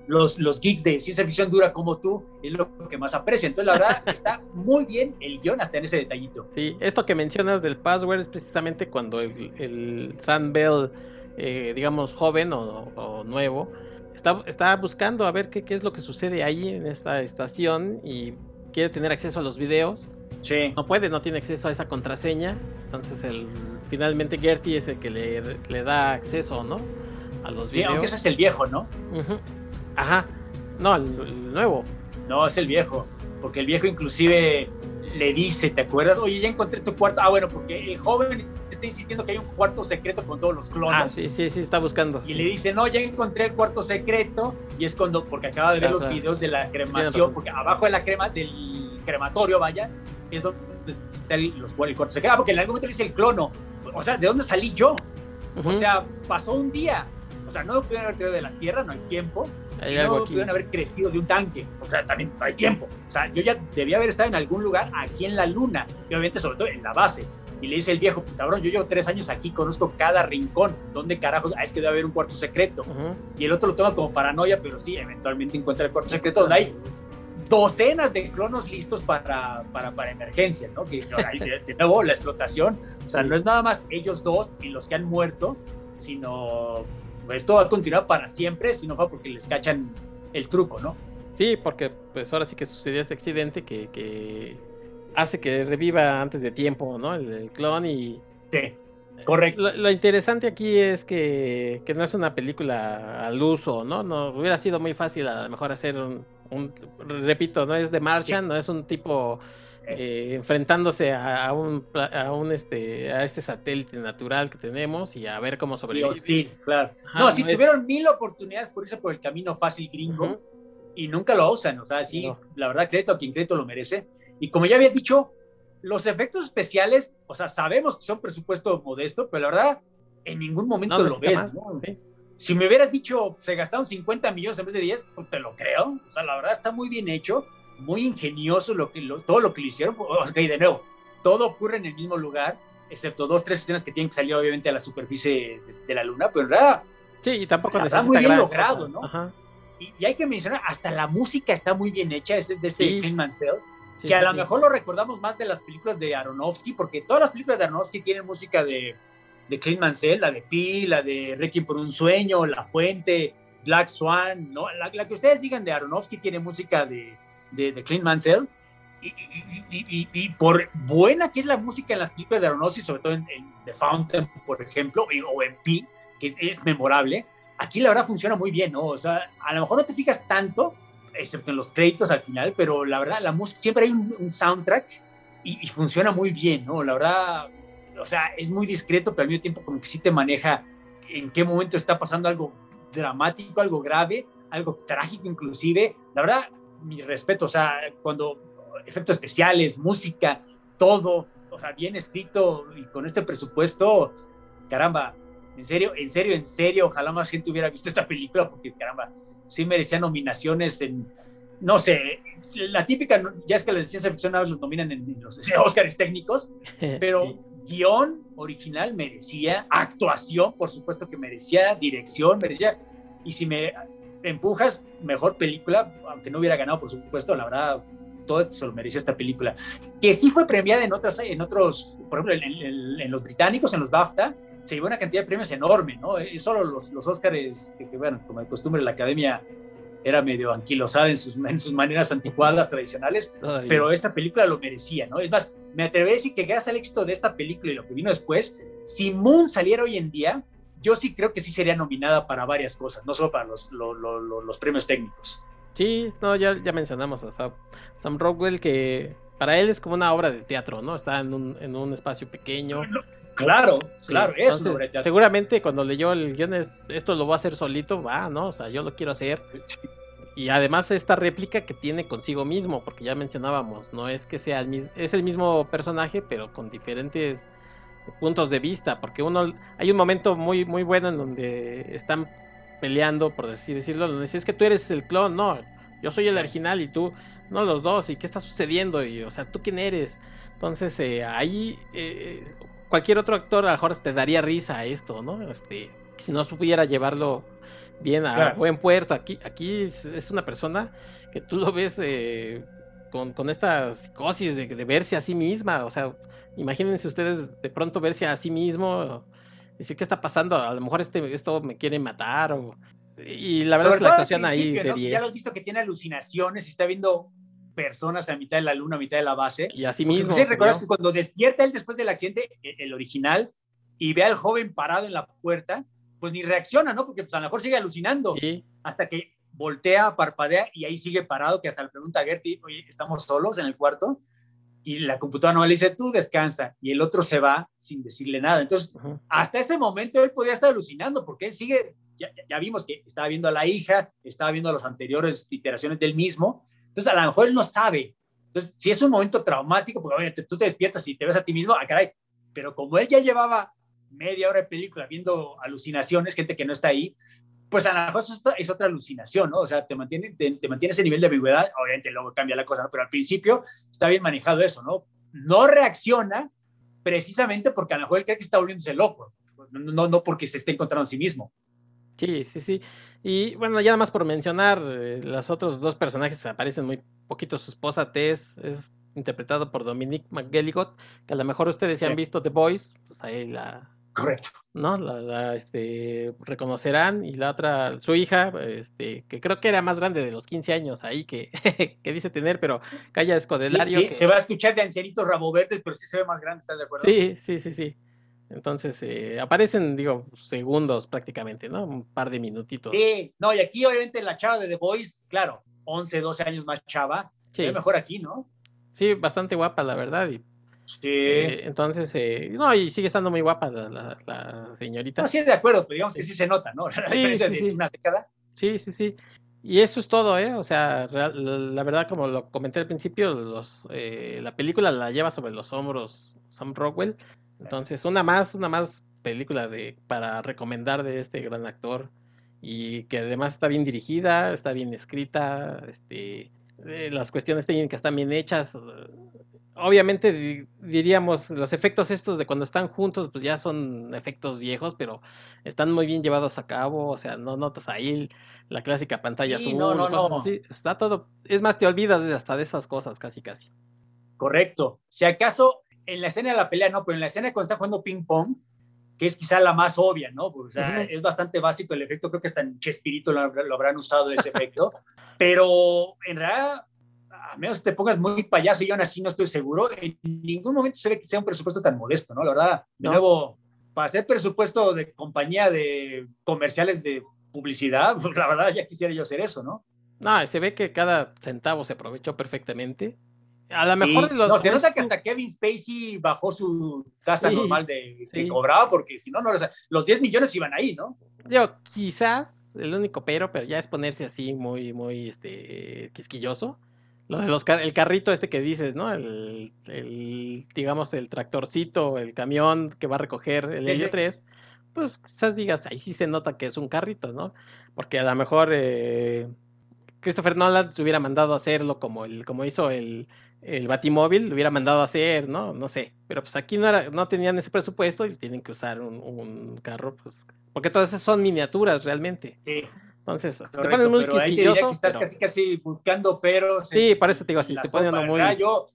B: los, los, geeks de ciencia ficción dura como tú, es lo que más aprecio. Entonces, la verdad, está muy bien el guion hasta en ese detallito.
A: Sí, esto que mencionas del password es precisamente cuando el, Sam Bell, eh, digamos, joven o nuevo, está, buscando a ver qué, qué, es lo que sucede ahí en esta estación y quiere tener acceso a los videos.
B: Sí.
A: No puede, no tiene acceso a esa contraseña. Entonces, el, finalmente Gertie es el que le, le da acceso, ¿no? A los videos.
B: aunque ese es el viejo, ¿no?
A: Ajá. No, el, nuevo.
B: No, es el viejo. Porque el viejo inclusive le dice, ¿te acuerdas? Oye, ya encontré tu cuarto. Ah, bueno, porque el joven está insistiendo que hay un cuarto secreto con todos los clones.
A: Ah, sí, sí, sí, está buscando.
B: Y le dice, no, ya encontré el cuarto secreto. Y es cuando, porque acaba de ver los videos de la cremación, porque abajo de la crema, del crematorio, vaya, es donde está el, los, el cuarto secreto. Ah, porque en algún momento le dice el clono. O sea, ¿de dónde salí yo? O sea, pasó un día. O sea, no pudieron haber caído de la Tierra, no hay tiempo. Hay no pudieron haber crecido de un tanque. O sea, también no hay tiempo. O sea, yo ya debía haber estado en algún lugar aquí en la Luna. Y obviamente, sobre todo en la base. Y le dice el viejo, cabrón, yo llevo tres años aquí, conozco cada rincón. ¿Dónde carajos? Ah, es que debe haber un cuarto secreto. Y el otro lo toma como paranoia, pero sí, eventualmente encuentra el cuarto secreto donde hay docenas de clonos listos para, para, para emergencia, ¿no? Que, de nuevo, la explotación, o sea, no es nada más ellos dos y los que han muerto, sino esto va a continuar para siempre, si no fue porque les cachan el truco, ¿no?
A: Sí, porque pues ahora sí que sucedió este accidente que, que hace que reviva antes de tiempo, ¿no? El, clon y...
B: Sí, correcto.
A: Lo, interesante aquí es que, que, no es una película al uso, ¿no? No hubiera sido muy fácil a lo mejor hacer un, repito, no es de Martian, no es un tipo eh. Eh, enfrentándose a, un a un este a este satélite natural que tenemos y a ver cómo sobrevive.
B: Sí, claro. no, si tuvieron mil oportunidades por irse por el camino fácil gringo y nunca lo usan, o sea, sí, la verdad crédito a quien crédito lo merece. Y como ya habías dicho, los efectos especiales, o sea, sabemos que son presupuesto modesto, pero la verdad, en ningún momento lo ves. Si me hubieras dicho, se gastaron 50 millones en vez de 10, pues te lo creo. O sea, la verdad está muy bien hecho, muy ingenioso lo que, todo lo que le hicieron. Ok, de nuevo, todo ocurre en el mismo lugar, excepto dos, tres escenas que tienen que salir obviamente a la superficie de, la luna, pero en realidad...
A: Sí, y tampoco
B: está muy bien logrado, ¿no? Y, hay que mencionar, hasta la música está muy bien hecha, es de este sí. Mansell que a lo mejor lo recordamos más de las películas de Aronofsky, porque todas las películas de Aronofsky tienen música de, de Clint Mansell, la de Pi, la de Requiem por un sueño, La Fuente, Black Swan, ¿no? La, que ustedes digan de Aronofsky tiene música de, de, de Clint Mansell. Y, por buena que es la música en las películas de Aronofsky, sobre todo en, The Fountain, por ejemplo, o en Pi, que es, memorable, aquí la verdad funciona muy bien, ¿no? O sea, a lo mejor no te fijas tanto, excepto en los créditos al final, pero la verdad, la música, siempre hay un, soundtrack y, funciona muy bien, ¿no? La verdad, o sea, es muy discreto, pero al mismo tiempo como que sí te maneja en qué momento está pasando algo dramático, algo grave, algo trágico inclusive. La verdad, mi respeto, o sea, cuando efectos especiales, música, todo, o sea, bien escrito y con este presupuesto, caramba, en serio, en serio, en serio, ojalá más gente hubiera visto esta película porque, caramba, sí merecía nominaciones en, no sé, la típica, ya es que la ciencia ficción ahora los nominan en, los Oscars técnicos, pero guion original merecía, actuación, por supuesto que merecía, dirección merecía, y si me empujas, mejor película, aunque no hubiera ganado, por supuesto, la verdad, todo esto se lo merecía esta película, que sí fue premiada en, otras, en otros, por ejemplo, en, los británicos, en los BAFTA, se llevó una cantidad de premios enorme, ¿no? Solo los, los Oscars, que, bueno, como de costumbre la academia era medio anquilosada en sus, en sus maneras anticuadas, tradicionales, pero esta película lo merecía, ¿no? Es más, me atrevo a decir que gracias al éxito de esta película y lo que vino después, si Moon saliera hoy en día, yo sí creo que sí sería nominada para varias cosas, no solo para los, los, premios técnicos.
A: Sí, no, ya, ya mencionamos a Sam, Rockwell, que para él es como una obra de teatro, ¿no? Está en un, en un espacio pequeño.
B: Claro, claro, es
A: teatro. Seguramente cuando leyó el guion, esto lo voy a hacer solito, va, ¿no? O sea, yo lo quiero hacer. Y además esta réplica que tiene consigo mismo, porque ya mencionábamos, no es que sea el mismo, es el mismo personaje, pero con diferentes puntos de vista, porque uno hay un momento muy muy bueno en donde están peleando, por así decirlo, donde es que tú eres el clon, no, yo soy el original y tú, no los dos, y qué está sucediendo, y o sea, tú quién eres. Entonces eh, ahí eh, cualquier otro actor a lo mejor te daría risa a esto, ¿no? Este, si no supiera llevarlo bien a buen puerto. Aquí, aquí es, una persona que tú lo ves eh, con, con, esta psicosis de, de, verse a sí misma, o sea, Imagínense ustedes de pronto verse a sí mismo, decir, ¿qué está pasando? A lo mejor este, esto me quiere matar. O... Y la verdad es que la actuación ahí de 10.
B: Ya lo has visto que tiene alucinaciones y está viendo personas a mitad de la luna, a mitad de la base.
A: Y así mismo.
B: Sí, recuerdas que cuando despierta él después del accidente, e, el original, y ve al joven parado en la puerta, pues ni reacciona, ¿no? Porque pues, a lo mejor sigue alucinando. Sí. Hasta que voltea, parpadea y ahí sigue parado, que hasta le pregunta a Gertie, oye, ¿estamos solos en el cuarto? y la computadora no le dice, tú descansa, y el otro se va sin decirle nada. Entonces, hasta ese momento él podía estar alucinando, porque él sigue, ya, vimos que estaba viendo a la hija, estaba viendo a las anteriores iteraciones del mismo, entonces a lo mejor él no sabe. Entonces, si es un momento traumático, porque obviamente tú te despiertas y te ves a ti mismo, ah, caray, pero como él ya llevaba media hora de película viendo alucinaciones, gente que no está ahí, pues a lo mejor es otra alucinación, ¿no? O sea, te mantiene, te, mantiene ese nivel de ambigüedad, obviamente luego cambia la cosa, ¿no? Pero al principio está bien manejado eso, ¿no? No reacciona precisamente porque a lo mejor él cree que está volviéndose loco, no, no porque se esté encontrando a sí mismo.
A: Sí, sí, sí. Y bueno, ya nada más por mencionar, eh, los otros dos personajes aparecen muy poquito. Su esposa Tess es interpretado por Dominique McGelligot, que a lo mejor ustedes ya han visto The Boys, pues ahí la,
B: Correcto.
A: ¿No? La, este, reconocerán y la otra, su hija, este, que creo que era más grande de los 15 años ahí que, que dice tener, pero Calla Escodelario.
B: Sí, Se va a escuchar de ancianitos rabo verdes, pero sí se ve más grande, ¿estás de acuerdo?
A: Sí, sí, sí, sí. Entonces, eh, aparecen, digo, segundos prácticamente, ¿no? Un par de minutitos.
B: Sí, no, y aquí obviamente la chava de The Voice, claro, 11, 12 años más chava, sí. mejor aquí, ¿no?
A: Sí, bastante guapa, la verdad, y
B: Sí. Eh,
A: entonces, eh, no, y sigue estando muy guapa la, señorita.
B: No, sí, de acuerdo, pero digamos que sí se nota, ¿no?
A: sí, sí, sí.
B: una década.
A: Sí, sí, sí. Y eso es todo, ¿eh? O sea, la verdad, como lo comenté al principio, los, eh, la película la lleva sobre los hombros Sam Rockwell. Entonces, una más, una más película de, para recomendar de este gran actor. Y que además está bien dirigida, está bien escrita, este, las cuestiones técnicas están bien hechas obviamente diríamos los efectos estos de cuando están juntos pues ya son efectos viejos pero están muy bien llevados a cabo o sea no notas ahí la clásica pantalla azul no, no, no. está todo es más te olvidas hasta de esas cosas casi casi
B: correcto si acaso en la escena de la pelea no pero en la escena cuando están jugando ping pong que es quizá la más obvia, ¿no? o sea, es bastante básico el efecto, creo que hasta en Chespirito lo, lo habrán usado ese efecto, pero en realidad a menos te pongas muy payaso y aún así no estoy seguro, en ningún momento se ve que sea un presupuesto tan modesto, ¿no? La verdad, de nuevo, para hacer presupuesto de compañía de comerciales de publicidad, pues la verdad ya quisiera yo hacer eso, ¿no?
A: No, se ve que cada centavo se aprovechó perfectamente. A lo mejor.
B: no, se nota que hasta Kevin Spacey bajó su tasa normal de, que cobraba, porque si no, no los 10 millones iban ahí, ¿no?
A: Yo, quizás, el único pero, pero ya es ponerse así muy, muy este, quisquilloso. Lo de los el carrito este que dices, ¿no? El, digamos, el tractorcito, el camión que va a recoger el Helio 3, pues quizás digas, ahí sí se nota que es un carrito, ¿no? Porque a lo mejor eh, Christopher Nolan se hubiera mandado a hacerlo como el, como hizo el, el Batimóvil, lo hubiera mandado a hacer, ¿no? No sé. Pero pues aquí no era, no tenían ese presupuesto y tienen que usar un, un carro, pues, porque todas esas son miniaturas realmente.
B: Sí.
A: Entonces,
B: te pones muy pero que estás casi, casi buscando peros.
A: Sí, por eso te digo, así te pone muy...
B: Yo,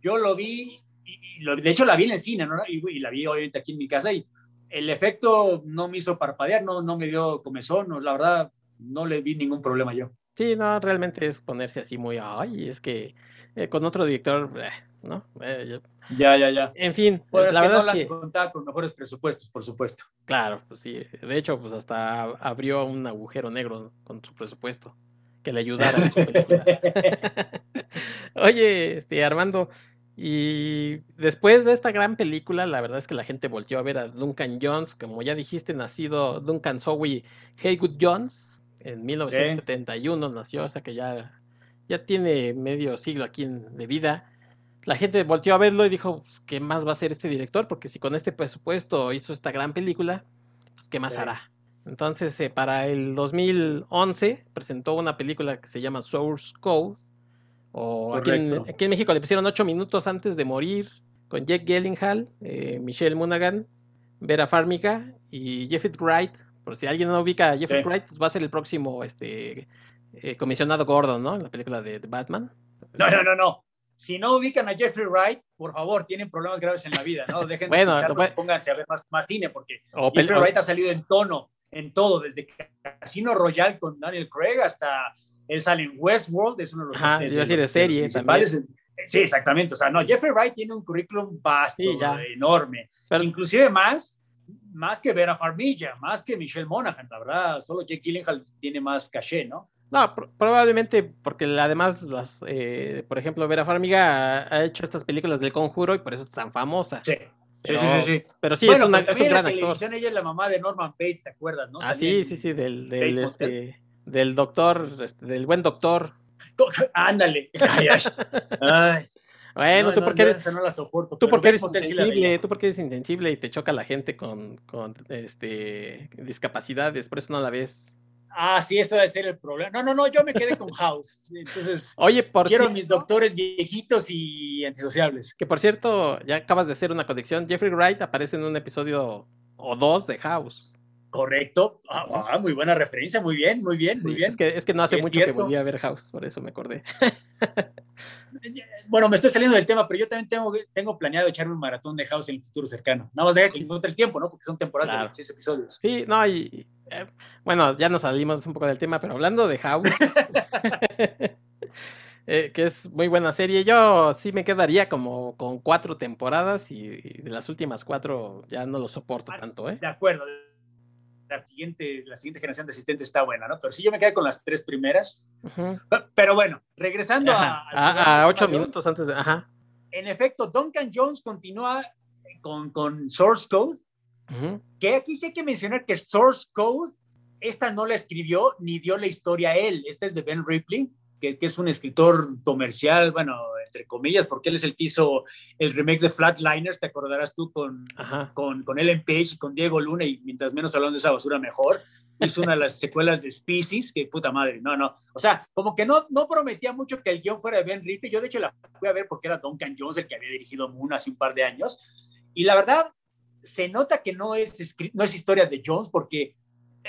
B: yo lo vi, y, de hecho la vi en el cine, ¿no? Y, la vi obviamente aquí en mi casa y el efecto no me hizo parpadear, no, no me dio comezón, no, la verdad no le vi ningún problema yo.
A: Sí, no, realmente es ponerse así muy, ay, es que eh, con otro director, ¿no?
B: Eh, ya, ya, ya.
A: En fin,
B: pues la verdad es que contaba con mejores presupuestos, por supuesto.
A: Claro, pues sí. De hecho, pues hasta abrió un agujero negro con su presupuesto que le ayudara a su película. Oye, este Armando, y después de esta gran película, la verdad es que la gente volteó a ver a Duncan Jones, como ya dijiste, nacido Duncan Zoe Haygood Jones en 1971 nació, o sea que ya ya tiene medio siglo aquí de vida. La gente volteó a verlo y dijo, pues, ¿qué más va a hacer este director? Porque si con este presupuesto hizo esta gran película, pues ¿qué más hará? Entonces, eh, para el 2011 presentó una película que se llama Source Code, o aquí en, México le pusieron ocho minutos antes de morir, con Jack Gyllenhaal, eh, Michelle Monaghan, Vera Farmiga y Jeffrey Wright. Por si alguien no ubica a Jeffrey Wright, pues va a ser el próximo este, eh, comisionado Gordon, ¿no? En la película de, Batman.
B: No, no, no, no. Si no ubican a Jeffrey Wright, por favor, tienen problemas graves en la vida, ¿no? Dejen de bueno, pues, pónganse a ver más, más cine, porque Jeffrey Wright ha salido en tono, en todo, desde Casino Royale con Daniel Craig hasta él sale en Westworld, es uno de los.
A: Ajá, de, decir de serie también.
B: Sí, exactamente. O sea, no, Jeffrey Wright tiene un currículum vasto, enorme. Inclusive más, más que Vera Farmiga, más que Michelle Monaghan, la verdad. Solo Jake Gyllenhaal tiene más caché, ¿no?
A: No, probablemente porque además, las, eh, por ejemplo, Vera Farmiga ha, hecho estas películas del conjuro y por eso es tan famosa.
B: Sí. sí, sí, sí,
A: Pero sí, es, una, es un gran
B: actor. Ella es la mamá de Norman Bates, ¿te acuerdas? No?
A: Ah, sí, sí, sí, del, del, este, del doctor, este, del buen doctor.
B: Ándale. Ay,
A: Bueno, tú porque eres,
B: no la soporto,
A: tú porque eres insensible, tú porque eres insensible y te choca la gente con, con este discapacidades, por eso no la ves.
B: Ah, sí, eso debe ser el problema. No, no, no, yo me quedé con House. Entonces,
A: Oye, por
B: quiero mis doctores viejitos y antisociables.
A: Que por cierto, ya acabas de hacer una conexión. Jeffrey Wright aparece en un episodio o dos de House.
B: Correcto. Ah, ah muy buena referencia. Muy bien, muy bien, muy bien.
A: Es que, es que no hace mucho que volví a ver House, por eso me acordé.
B: bueno, me estoy saliendo del tema, pero yo también tengo, tengo planeado echarme un maratón de House en el futuro cercano. Nada más deja que encuentre el tiempo, ¿no? Porque son temporadas de seis episodios.
A: Sí, no, y eh, bueno, ya nos salimos un poco del tema, pero hablando de House, eh, que es muy buena serie, yo sí me quedaría como con cuatro temporadas y, de las últimas cuatro ya no lo soporto ah, tanto, ¿eh?
B: De acuerdo. La siguiente, la siguiente generación de asistentes está buena, ¿no? Pero sí yo me quedé con las tres primeras. Pero bueno, regresando
A: a, a, ocho minutos antes de... Ajá.
B: En efecto, Duncan Jones continúa con, con Source Code que aquí sí hay que mencionar que Source Code, esta no la escribió ni dio la historia a él. Esta es de Ben Ripley, que, que, es un escritor comercial, bueno, entre comillas, porque él es el que hizo el remake de Flatliners, te acordarás tú con, con, con, Ellen Page y con Diego Luna, y mientras menos hablamos de esa basura, mejor. Hizo una de las secuelas de Species, que puta madre, no, no. O sea, como que no, no prometía mucho que el guion fuera de Ben Ripley. Yo, de hecho, la fui a ver porque era Duncan Jones el que había dirigido Moon hace un par de años. Y la verdad, se nota que no es, no es historia de Jones porque,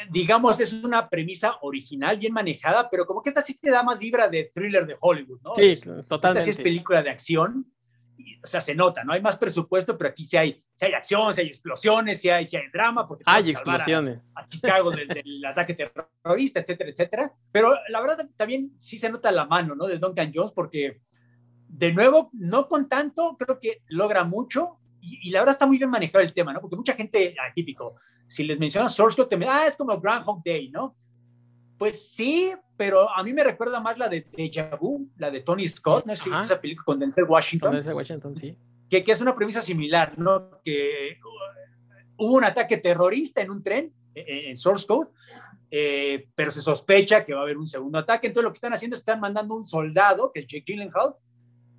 B: digamos, es una premisa original, bien manejada, pero como que esta sí te da más vibra de thriller de Hollywood, ¿no?
A: Sí, totalmente.
B: Esta sí es película de acción. o sea, se nota, ¿no? Hay más presupuesto, pero aquí sí hay, sí hay acción, sí hay explosiones, sí hay, sí hay drama. Porque
A: hay explosiones.
B: A, Chicago del, del, ataque terrorista, etcétera, etcétera. Pero la verdad también sí se nota la mano, ¿no? De Duncan Jones, porque de nuevo, no con tanto, creo que logra mucho, y, la verdad está muy bien manejado el tema, ¿no? Porque mucha gente, ah, típico, si les mencionas Source Code, te me, ah, es como Groundhog Day, ¿no? Pues sí, pero a mí me recuerda más la de Deja Vu, la de Tony Scott, no sé si es esa película con Denzel Washington.
A: Con Denzel Washington, sí.
B: Que, que, es una premisa similar, ¿no? Que hubo un ataque terrorista en un tren, en Source Code, eh, pero se sospecha que va a haber un segundo ataque. Entonces lo que están haciendo es están mandando un soldado, que es Jake Gyllenhaal.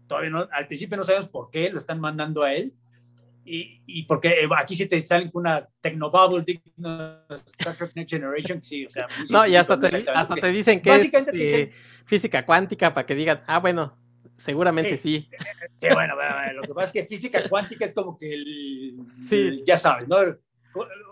B: Todavía no, al principio no sabemos por qué lo están mandando a él. Y, y porque eh, aquí sí te salen con una Technobubble digno Star Trek Next Generation. Sí, o sea,
A: no, y hasta te, hasta te dicen que es eh, física cuántica para que digan, ah, bueno, seguramente sí.
B: Sí, bueno, lo que pasa es que física cuántica es como que el, sí. ya sabes, ¿no?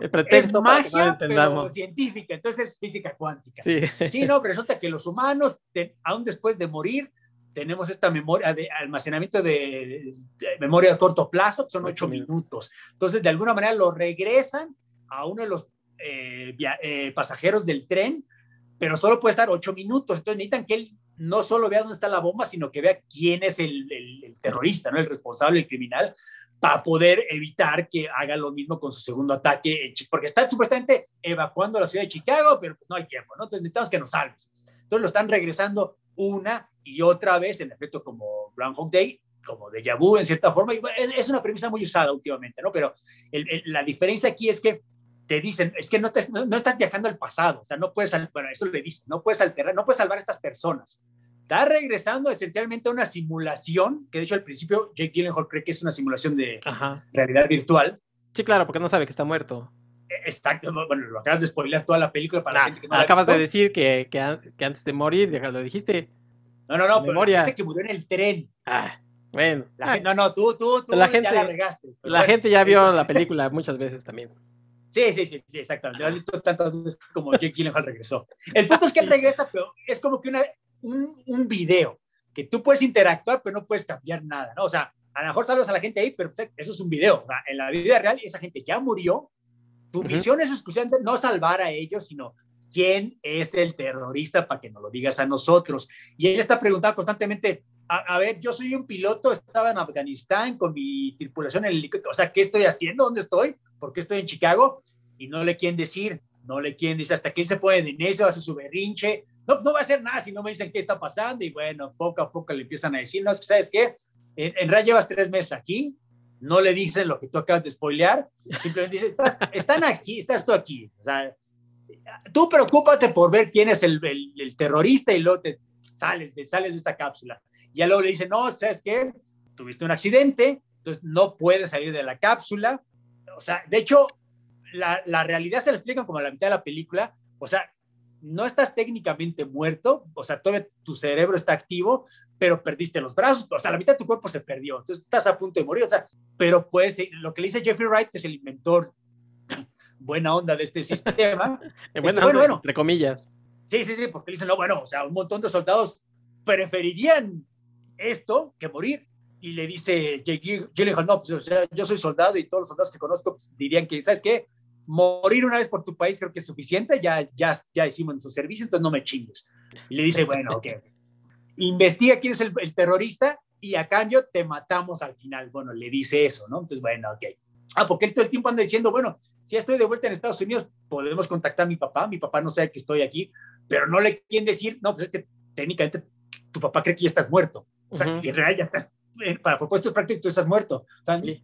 A: El pretexto
B: es magia, pero científica, entonces es física cuántica. Sí. sí, no, pero resulta que los humanos, aún después de morir, tenemos esta memoria de almacenamiento de, memoria a corto plazo, que son ocho minutos. Entonces, de alguna manera lo regresan a uno de los eh, eh, pasajeros del tren, pero solo puede estar ocho minutos. Entonces necesitan que él no solo vea dónde está la bomba, sino que vea quién es el, el terrorista, ¿no? el responsable, el criminal, para poder evitar que haga lo mismo con su segundo ataque, porque están supuestamente evacuando la ciudad de Chicago, pero pues no hay tiempo, ¿no? Entonces necesitamos que nos salves. Entonces lo están regresando una y otra vez, en efecto, como Groundhog Day, como de vu en cierta forma. Es una premisa muy usada últimamente, ¿no? Pero la diferencia aquí es que te dicen, es que no, no, estás viajando al pasado, o sea, no puedes, bueno, eso le dicen, no puedes alterar, no puedes salvar a estas personas está regresando esencialmente a una simulación, que de hecho al principio Jake Gyllenhaal cree que es una simulación de realidad virtual.
A: Sí, claro, porque no sabe que está muerto.
B: E, exacto, bueno, lo acabas de spoiler toda la película para la ah, gente que no
A: Acabas de decir que, que, antes de morir, lo dijiste.
B: No, no, no, pero memoria. la gente que murió en el tren.
A: Ah, bueno.
B: Ah. no, no, tú, tú, tú
A: la gente, ya la regaste. La gente ya vio la película muchas veces también.
B: Sí, sí, sí, sí, exactamente. Lo has visto tantas veces como Jake Gyllenhaal regresó. El punto es que él regresa, pero es como que una, un, un, video que tú puedes interactuar, pero no puedes cambiar nada, ¿no? O sea, a lo mejor salvas a la gente ahí, pero eso es un video. O sea, en la vida real, esa gente ya murió. Tu misión es exclusivamente no salvar a ellos, sino quién es el terrorista para que nos lo digas a nosotros. Y él está preguntando constantemente, a, ver, yo soy un piloto, estaba en Afganistán con mi tripulación en el helicóptero, o sea, ¿qué estoy haciendo? ¿Dónde estoy? ¿Por qué estoy en Chicago? Y no le quieren decir, no le quieren decir, hasta que él se pone de necio, hace su berrinche, no, no va a hacer nada si no me dicen qué está pasando y bueno, poco a poco le empiezan a decir, no, sabes qué, en, en realidad llevas tres meses aquí, no le dicen lo que tú acabas de spoilear, simplemente dicen, están aquí, estás tú aquí, o sea, tú preocúpate por ver quién es el, terrorista y luego te sales de, sales de esta cápsula. Ya luego le dicen, no, ¿sabes qué? Tuviste un accidente, entonces no puedes salir de la cápsula. O sea, de hecho, la, realidad se la explican como a la mitad de la película. O sea, no estás técnicamente muerto, o sea, tu cerebro está activo, pero perdiste los brazos, o sea, la mitad de tu cuerpo se perdió, entonces estás a punto de morir, o sea, pero pues lo que le dice Jeffrey Wright, es el inventor buena onda de este sistema.
A: bueno, bueno, bueno, entre comillas.
B: Sí, sí, sí, porque dicen, no, bueno, o sea, un montón de soldados preferirían esto que morir. Y le dice Jake Gyllenhaal, no, pues o sea, yo soy soldado y todos los soldados que conozco pues, dirían que, ¿sabes qué? morir una vez por tu país creo que es suficiente, ya, ya, ya hicimos su servicio, entonces no me chingues. Y le dice, bueno, ok, investiga quién es el, terrorista y a cambio te matamos al final. Bueno, le dice eso, ¿no? Entonces, bueno, ok. Ah, porque él todo el tiempo anda diciendo, bueno, si estoy de vuelta en Estados Unidos, podemos contactar a mi papá, mi papá no sabe que estoy aquí, pero no le quieren decir, no, pues es que técnicamente tu papá cree que ya estás muerto. O sea, en realidad ya estás, eh, para propósitos prácticos, tú estás muerto. O sea, sí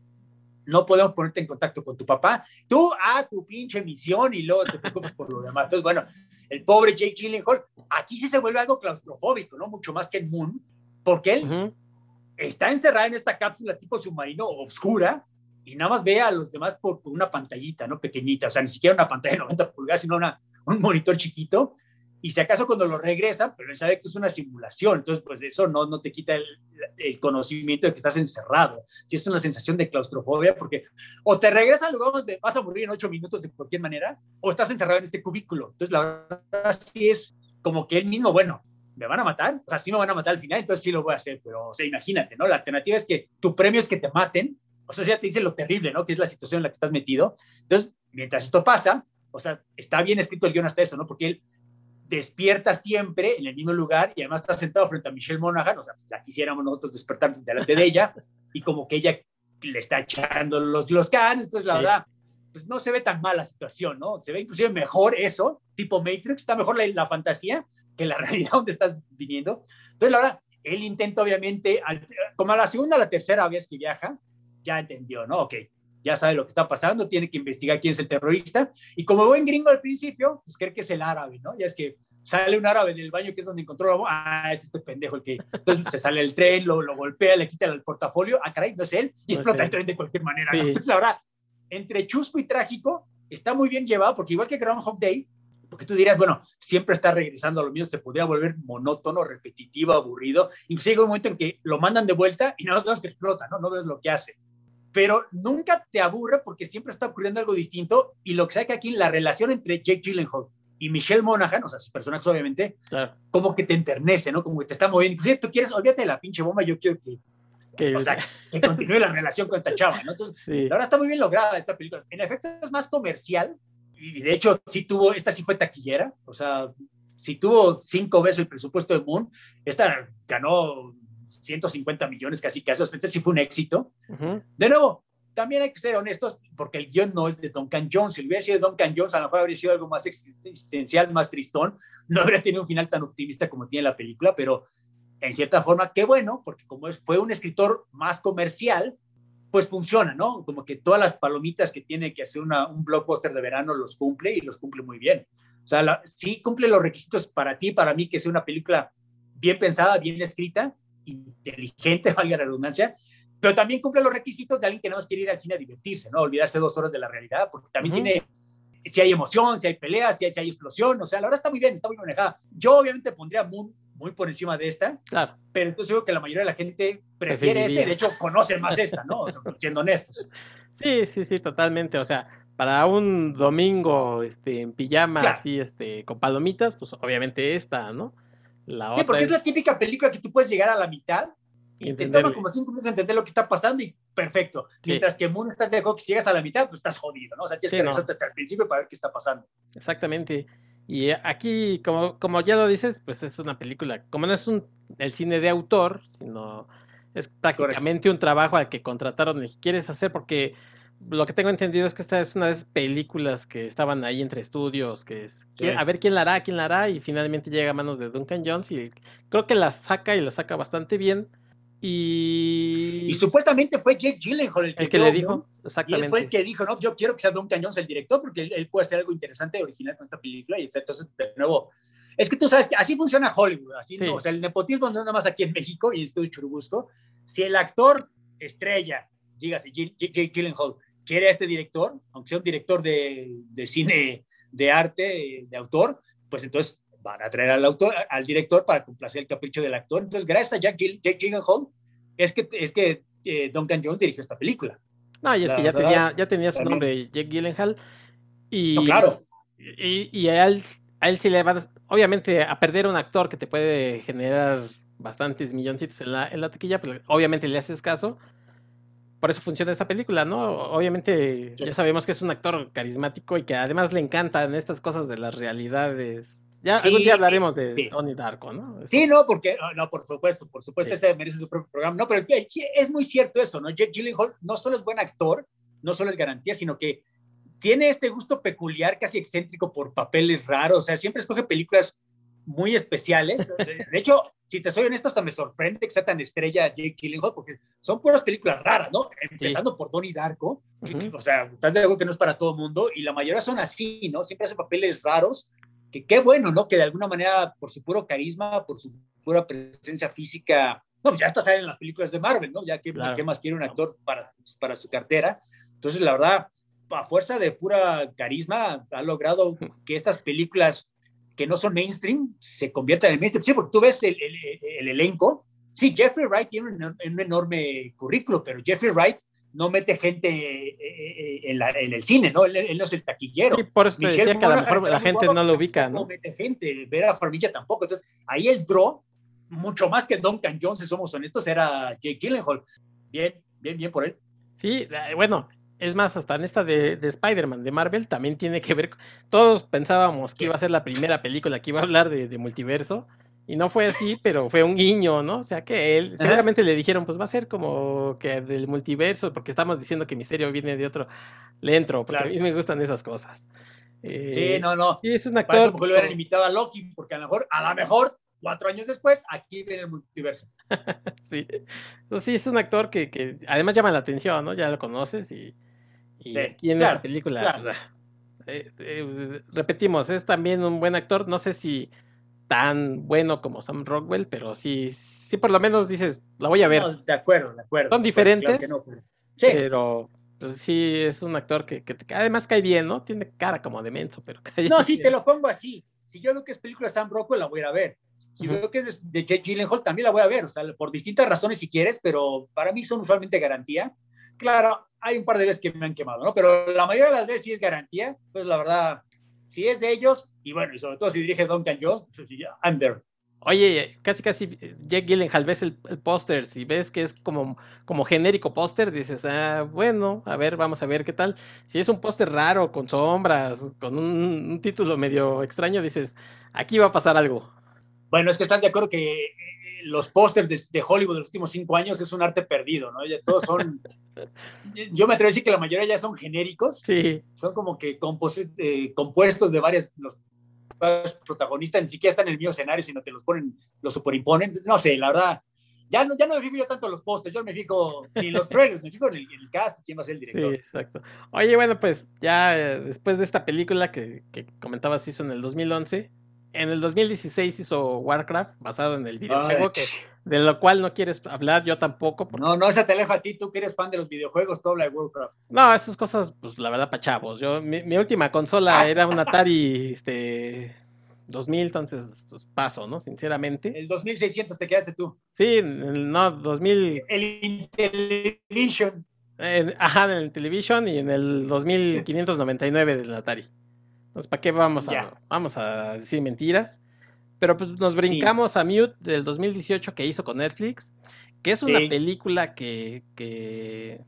B: no podemos ponerte en contacto con tu papá. Tú haz tu pinche misión y luego te preocupes por lo demás. Entonces, bueno, el pobre Jake Gyllenhaal, aquí sí se vuelve algo claustrofóbico, ¿no? Mucho más que en Moon, porque él está encerrado en esta cápsula tipo submarino oscura y nada más ve a los demás por, una pantallita, ¿no? Pequeñita, o sea, ni siquiera una pantalla de 90 pulgadas, sino una, un monitor chiquito y si acaso cuando lo regresan, pero él sabe que es una simulación, entonces pues eso no, no te quita el, el, conocimiento de que estás encerrado, si es una sensación de claustrofobia, porque o te regresas al lugar donde vas a morir en ocho minutos de cualquier manera, o estás encerrado en este cubículo, entonces la verdad sí es como que él mismo, bueno, ¿me van a matar? O sea, sí me van a matar al final, entonces sí lo voy a hacer, pero o sea, imagínate, ¿no? La alternativa es que tu premio es que te maten, o sea, ya te dice lo terrible, ¿no? Que es la situación en la que estás metido, entonces, mientras esto pasa, o sea, está bien escrito el guion hasta eso, ¿no? Porque él despierta siempre en el mismo lugar y además está sentado frente a Michelle Monaghan, o sea, la quisiéramos nosotros despertar delante de ella y como que ella le está echando los, los canes, entonces la verdad, pues no se ve tan mal la situación, ¿no? Se ve inclusive mejor eso, tipo Matrix, está mejor la, fantasía que la realidad donde estás viniendo. Entonces, la verdad, él intenta obviamente, como a la segunda o la tercera vez que viaja, ya entendió, ¿no? Ok, ya sabe lo que está pasando, tiene que investigar quién es el terrorista. Y como buen gringo al principio, pues cree que es el árabe, ¿no? Ya es que sale un árabe del baño que es donde encontró la bomba, ah, es este pendejo el que... Entonces se sale el tren, lo, lo golpea, le quita el portafolio, ah, caray, no es él, y explota el tren de cualquier manera. Entonces, la verdad, entre chusco y trágico, está muy bien llevado, porque igual que Groundhog Day, porque tú dirías, bueno, siempre está regresando a lo mismo, se podría volver monótono, repetitivo, aburrido. Incluso llega un momento en que lo mandan de vuelta y no ves que explota, ¿no? No ves lo que hace. Pero nunca te aburre porque siempre está ocurriendo algo distinto y lo que saca aquí, la relación entre Jake Gyllenhaal y Michelle Monaghan, o sea, sus personajes obviamente, como que te enternece, ¿no? Como que te está moviendo. Inclusive tú quieres, olvídate de la pinche bomba, yo quiero que, que, o sea, que continúe la relación con esta chava, ¿no? Entonces, la verdad está muy bien lograda esta película. En efecto es más comercial y de hecho sí tuvo, esta sí fue taquillera, o sea, si tuvo cinco veces el presupuesto de Moon, esta ganó 150 millones casi casi, este sí fue un éxito. De nuevo, también hay que ser honestos, porque el guion no es de Duncan Jones. Si hubiera sido Duncan Jones, a lo mejor habría sido algo más existencial, más tristón. No habría tenido un final tan optimista como tiene la película, pero en cierta forma, qué bueno, porque como es, fue un escritor más comercial, pues funciona, ¿no? Como que todas las palomitas que tiene que hacer una, un blockbuster de verano los cumple y los cumple muy bien. O sea, sí cumple los requisitos para ti, para mí, que sea una película bien pensada, bien escrita, inteligente, valga la redundancia, pero también cumple los requisitos de alguien que no más quiere ir al cine a divertirse, ¿no? Olvidarse dos horas de la realidad, porque también tiene, si hay emoción, si hay peleas, si hay, si hay, explosión, o sea, la verdad está muy bien, está muy manejada. Yo obviamente pondría Moon muy por encima de esta, claro. pero entonces digo que la mayoría de la gente prefiere esta y de hecho conoce más esta, ¿no? siendo honestos.
A: Sí, sí, sí, totalmente, o sea, para un domingo este, en pijama, así, este, con palomitas, pues obviamente esta, ¿no?
B: La sí, porque es la típica película que tú puedes llegar a la mitad y te toma como cinco minutos entender lo que está pasando y perfecto. Mientras que Moon estás de acuerdo que si llegas a la mitad, pues estás jodido, ¿no? O sea, tienes que regresar hasta el principio para ver qué está pasando.
A: Exactamente. Y aquí, como, como ya lo dices, pues es una película, como no es un, el cine de autor, sino es prácticamente un trabajo al que contrataron y quieres hacer porque lo que tengo entendido es que esta es una de esas películas que estaban ahí entre estudios, que es a ver quién la hará, quién la hará, y finalmente llega a manos de Duncan Jones y creo que la saca y la saca bastante bien. Y...
B: y supuestamente fue Jake Gyllenhaal
A: el que, le dijo, exactamente.
B: Y fue el que dijo, no, yo quiero que sea Duncan Jones el director porque él, puede hacer algo interesante, original con esta película. Y entonces, de nuevo, es que tú sabes que así funciona Hollywood, así, o sea, el nepotismo no es nada más aquí en México y en Estudio Churubusco. Si el actor estrella, dígase Jake Gyllenhaal, quiere a este director, aunque sea un director de, de cine de arte, de autor, pues entonces van a traer al autor, al director para complacer el capricho del actor. Entonces, gracias a Jack, Jake Gyllenhaal, es que, es que eh, Duncan Jones dirigió esta película.
A: No, y es que ya tenía, ya tenía su nombre, Jake Gyllenhaal. Y,
B: claro.
A: Y, y a, él, a él sí le va, obviamente, a perder un actor que te puede generar bastantes milloncitos en la, en la taquilla, pues obviamente le haces caso por eso funciona esta película, ¿no? Obviamente ya sabemos que es un actor carismático y que además le encantan estas cosas de las realidades. Ya algún día hablaremos de sí. Darko, ¿no?
B: Sí, no, porque, no, por supuesto, por supuesto, este merece su propio programa. No, pero es muy cierto eso, ¿no? Jake Gyllenhaal no solo es buen actor, no solo es garantía, sino que tiene este gusto peculiar, casi excéntrico por papeles raros, o sea, siempre escoge películas muy especiales. De hecho, si te soy honesto, hasta me sorprende que sea tan estrella Jake Gyllenhaal, porque son puras películas raras, ¿no? Empezando por Donnie Darko, o sea, estás de acuerdo que no es para todo mundo, y la mayoría son así, ¿no? Siempre hacen papeles raros, que qué bueno, ¿no? Que de alguna manera, por su puro carisma, por su pura presencia física, no, pues ya está salen en las películas de Marvel, ¿no? Ya que ¿qué más quiere un actor para, para su cartera. Entonces, la verdad, a fuerza de pura carisma, ha logrado que estas películas que no son mainstream se conviertan en mainstream. Sí, porque tú ves el, el, elenco. Sí, Jeffrey Wright tiene un, enorme currículo, pero Jeffrey Wright no mete gente eh, eh, en, la, en, el cine, ¿no? Él, no es el taquillero.
A: Sí, por eso te decía que a lo mejor la gente no lo ubica, ¿no?
B: No mete gente, Vera Farmilla tampoco. Entonces, ahí el draw, mucho más que Duncan Jones, si somos honestos, era Jake Gyllenhaal. Bien, bien, bien por él.
A: Sí, eh, bueno, es más, hasta en esta de, de Spider-Man, de Marvel, también tiene que ver. Todos pensábamos que iba a ser la primera película que iba a hablar de, multiverso. Y no fue así, pero fue un guiño, ¿no? O sea que él, seguramente le dijeron, pues va a ser como que del multiverso, porque estamos diciendo que Misterio viene de otro. Le entro, porque a mí me gustan esas cosas.
B: Eh, sí, no, no.
A: Y es un actor. Para eso
B: porque lo hubieran invitado a Loki, porque a lo mejor, a lo mejor, cuatro años después, aquí viene el multiverso.
A: sí. Pues sí, es un actor que, que, además llama la atención, ¿no? Ya lo conoces y, y aquí en esta película. Pues, eh, eh, repetimos, es también un buen actor. No sé si tan bueno como Sam Rockwell, pero sí, sí por lo menos dices, la voy a ver.
B: de acuerdo, de acuerdo.
A: Son diferentes, pero pues, sí es un actor que, que, además cae bien, ¿no? Tiene cara como de menso, pero cae
B: No, sí, te lo pongo así. Si yo veo que es película de Sam Rockwell, la voy a ir a ver. Si veo que es de, Jake Gyllenhaal, también la voy a ver, o sea, por distintas razones si quieres, pero para mí son usualmente garantía. Claro, hay un par de veces que me han quemado, ¿no? Pero la mayoría de las veces sí es garantía, pues la verdad, si es de ellos, y bueno, y sobre todo si dirige Duncan Jones, pues I'm there.
A: Oye, casi casi Jack Gyllenhaal, ves el, póster, si ves que es como, como genérico póster, dices, ah, bueno, a ver, vamos a ver qué tal. Si es un póster raro, con sombras, con un, título medio extraño, dices, aquí va a pasar algo.
B: Bueno, es que estás de acuerdo que eh, los pósters de, Hollywood de los últimos cinco años es un arte perdido, ¿no? Ya todos son, yo me atrevo a decir que la mayoría ya son genéricos.
A: Sí.
B: Son como que eh, compuestos de varias, los, protagonistas ni siquiera están en el mismo escenario, sino que los ponen, los superimponen. No sé, la verdad, ya no, ya no me fijo yo tanto en los postes, yo me fijo en los trailers, me fijo en el, cast, quién va a ser el director.
A: Sí, exacto. Oye, bueno, pues ya eh, después de esta película que, que comentabas hizo en el 2011, en el 2016 hizo Warcraft, basado en el videojuego, que, de lo cual no quieres hablar, yo tampoco.
B: No, no, esa te aleja a ti, tú que eres fan de los videojuegos, todo habla de Warcraft.
A: No, esas cosas, pues la verdad, pa' chavos. Yo, mi, última consola era un Atari este, 2000, entonces, pues paso, ¿no? Sinceramente.
B: El 2600 te quedaste tú.
A: Sí, no, 2000.
B: El Intellivision.
A: ajá, en el Television y en el 2599 del Atari. Pues, ¿para qué vamos a, vamos a decir mentiras? Pero pues nos brincamos a Mute del 2018 que hizo con Netflix, que es una película que, que...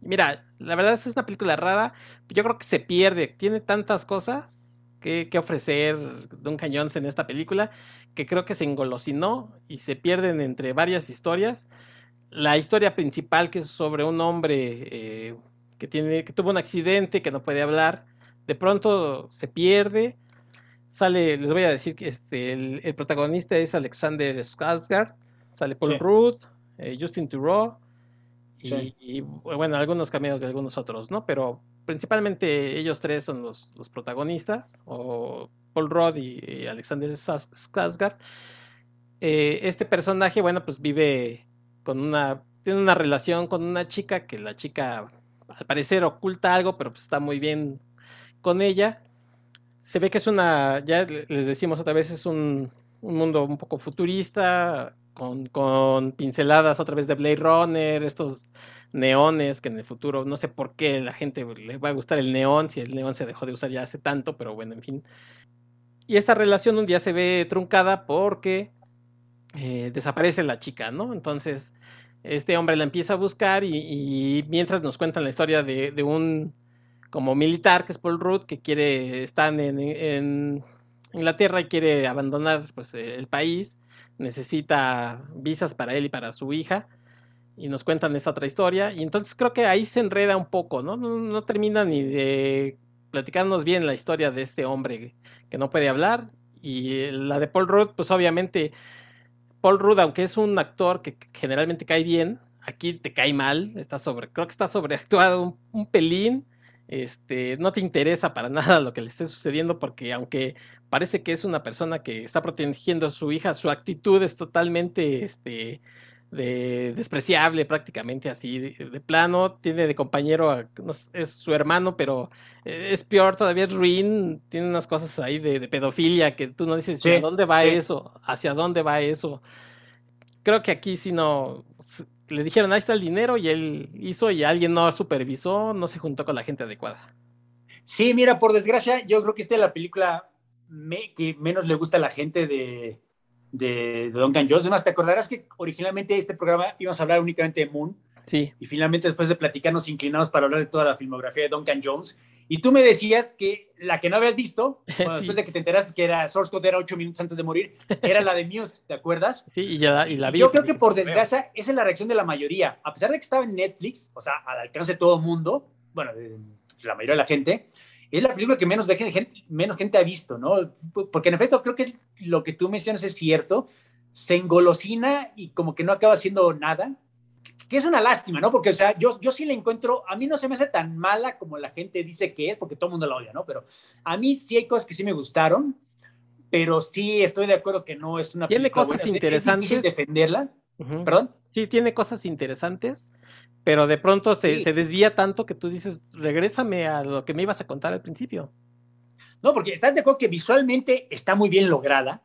A: Mira, la verdad es una película rara, yo creo que se pierde, tiene tantas cosas que, que ofrecer un cañón en esta película, que creo que se engolosinó y se pierden entre varias historias. La historia principal, que es sobre un hombre eh, que, tiene, que tuvo un accidente, que no puede hablar, de pronto se pierde. Sale, les voy a decir que este, el, protagonista es Alexander Skarsgård, sale Paul Rudd, eh, Justin Theroux y, bueno, algunos cameos de algunos otros, ¿no? Pero principalmente ellos tres son los, protagonistas, o Paul Rudd y, Alexander Skarsgård. Eh, este personaje, bueno, pues vive con una, tiene una relación con una chica que la chica al parecer oculta algo, pero pues está muy bien con ella. Se ve que es una, ya les decimos otra vez, es un, mundo un poco futurista, con, pinceladas otra vez de Blade Runner, estos neones que en el futuro, no sé por qué la gente le va a gustar el neón, si el neón se dejó de usar ya hace tanto, pero bueno, en fin. Y esta relación un día se ve truncada porque eh, desaparece la chica, ¿no? Entonces, este hombre la empieza a buscar y, mientras nos cuentan la historia de un como militar, que es Paul Rudd, que quiere, estar en, en Inglaterra y quiere abandonar pues, el país, necesita visas para él y para su hija, y nos cuentan esta otra historia, y entonces creo que ahí se enreda un poco, ¿no? No, termina ni de platicarnos bien la historia de este hombre que no puede hablar, y la de Paul Rudd, pues obviamente, Paul Rudd, aunque es un actor que generalmente cae bien, aquí te cae mal, está sobre, creo que está sobreactuado un pelín, este, no te interesa para nada lo que le esté sucediendo porque aunque parece que es una persona que está protegiendo a su hija, su actitud es totalmente este, de, despreciable prácticamente así de, plano, tiene de compañero, es su hermano, pero es peor todavía, es ruin, tiene unas cosas ahí de, pedofilia que tú no dices, ¿hacia dónde va eso? ¿Hacia dónde va eso? Creo que aquí sí no, le dijeron, ahí está el dinero y él hizo y alguien no supervisó, no se juntó con la gente adecuada.
B: Sí, mira, por desgracia, yo creo que esta es la película que menos le gusta a la gente de, de, Duncan Jones. Además, te acordarás que originalmente este programa íbamos a hablar únicamente de Moon,
A: Sí.
B: Y finalmente, después de platicar, nos inclinamos para hablar de toda la filmografía de Duncan Jones. Y tú me decías que la que no habías visto, después de que te enteraste que era Source Code era ocho minutos antes de morir, era la de Mute, ¿te acuerdas?
A: Sí, y, ya, y la vi.
B: Yo creo que por desgracia, esa es la reacción de la mayoría. A pesar de que estaba en Netflix, o sea, al alcance de todo el mundo, bueno, de la mayoría de la gente, es la película que menos gente, menos gente ha visto, ¿no? Porque en efecto creo que lo que tú mencionas es cierto, se engolosina y como que no acaba haciendo nada, que es una lástima, ¿no? Porque, o sea, yo, yo sí la encuentro, a mí no se me hace tan mala como la gente dice que es, porque todo el mundo la odia, ¿no? Pero a mí sí hay cosas que sí me gustaron, pero sí estoy de acuerdo que no es una
A: Tiene cosas interesantes.
B: Es defenderla. ¿Perdón?
A: Sí, tiene cosas interesantes, pero de pronto se, se, desvía tanto que tú dices, regrésame a lo que me ibas a contar al principio.
B: No, porque estás de acuerdo que visualmente está muy bien lograda.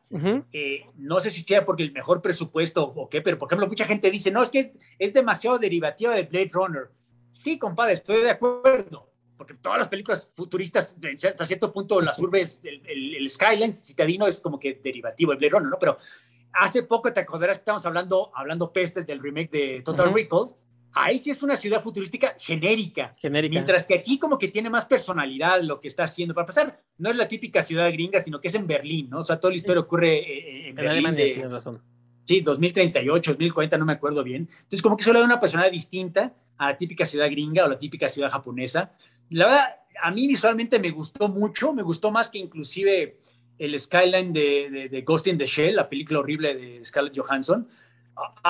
B: Eh, no sé si sea porque el mejor presupuesto o qué, pero por ejemplo, mucha gente dice, no, es que es, demasiado derivativa de Blade Runner. Sí, compadre, estoy de acuerdo. Porque todas las películas futuristas, hasta cierto punto, las urbes, el, el, el Skyline citadino es como que derivativo de Blade Runner, ¿no? Pero hace poco te acordarás que estamos hablando, hablando pestes del remake de Total Recall ahí sí es una ciudad futurística genérica.
A: Genérica.
B: Mientras que aquí como que tiene más personalidad lo que está haciendo. Para pasar, no es la típica ciudad gringa, sino que es en Berlín, ¿no? O sea, toda la historia ocurre eh, eh, en, Berlín.
A: Alemania, tienes razón.
B: Sí, 2038, 2040, no me acuerdo bien. Entonces, como que solo da una personalidad distinta a la típica ciudad gringa o la típica ciudad japonesa. La verdad, a mí visualmente me gustó mucho, me gustó más que inclusive el skyline de, de, de Ghost in the Shell, la película horrible de Scarlett Johansson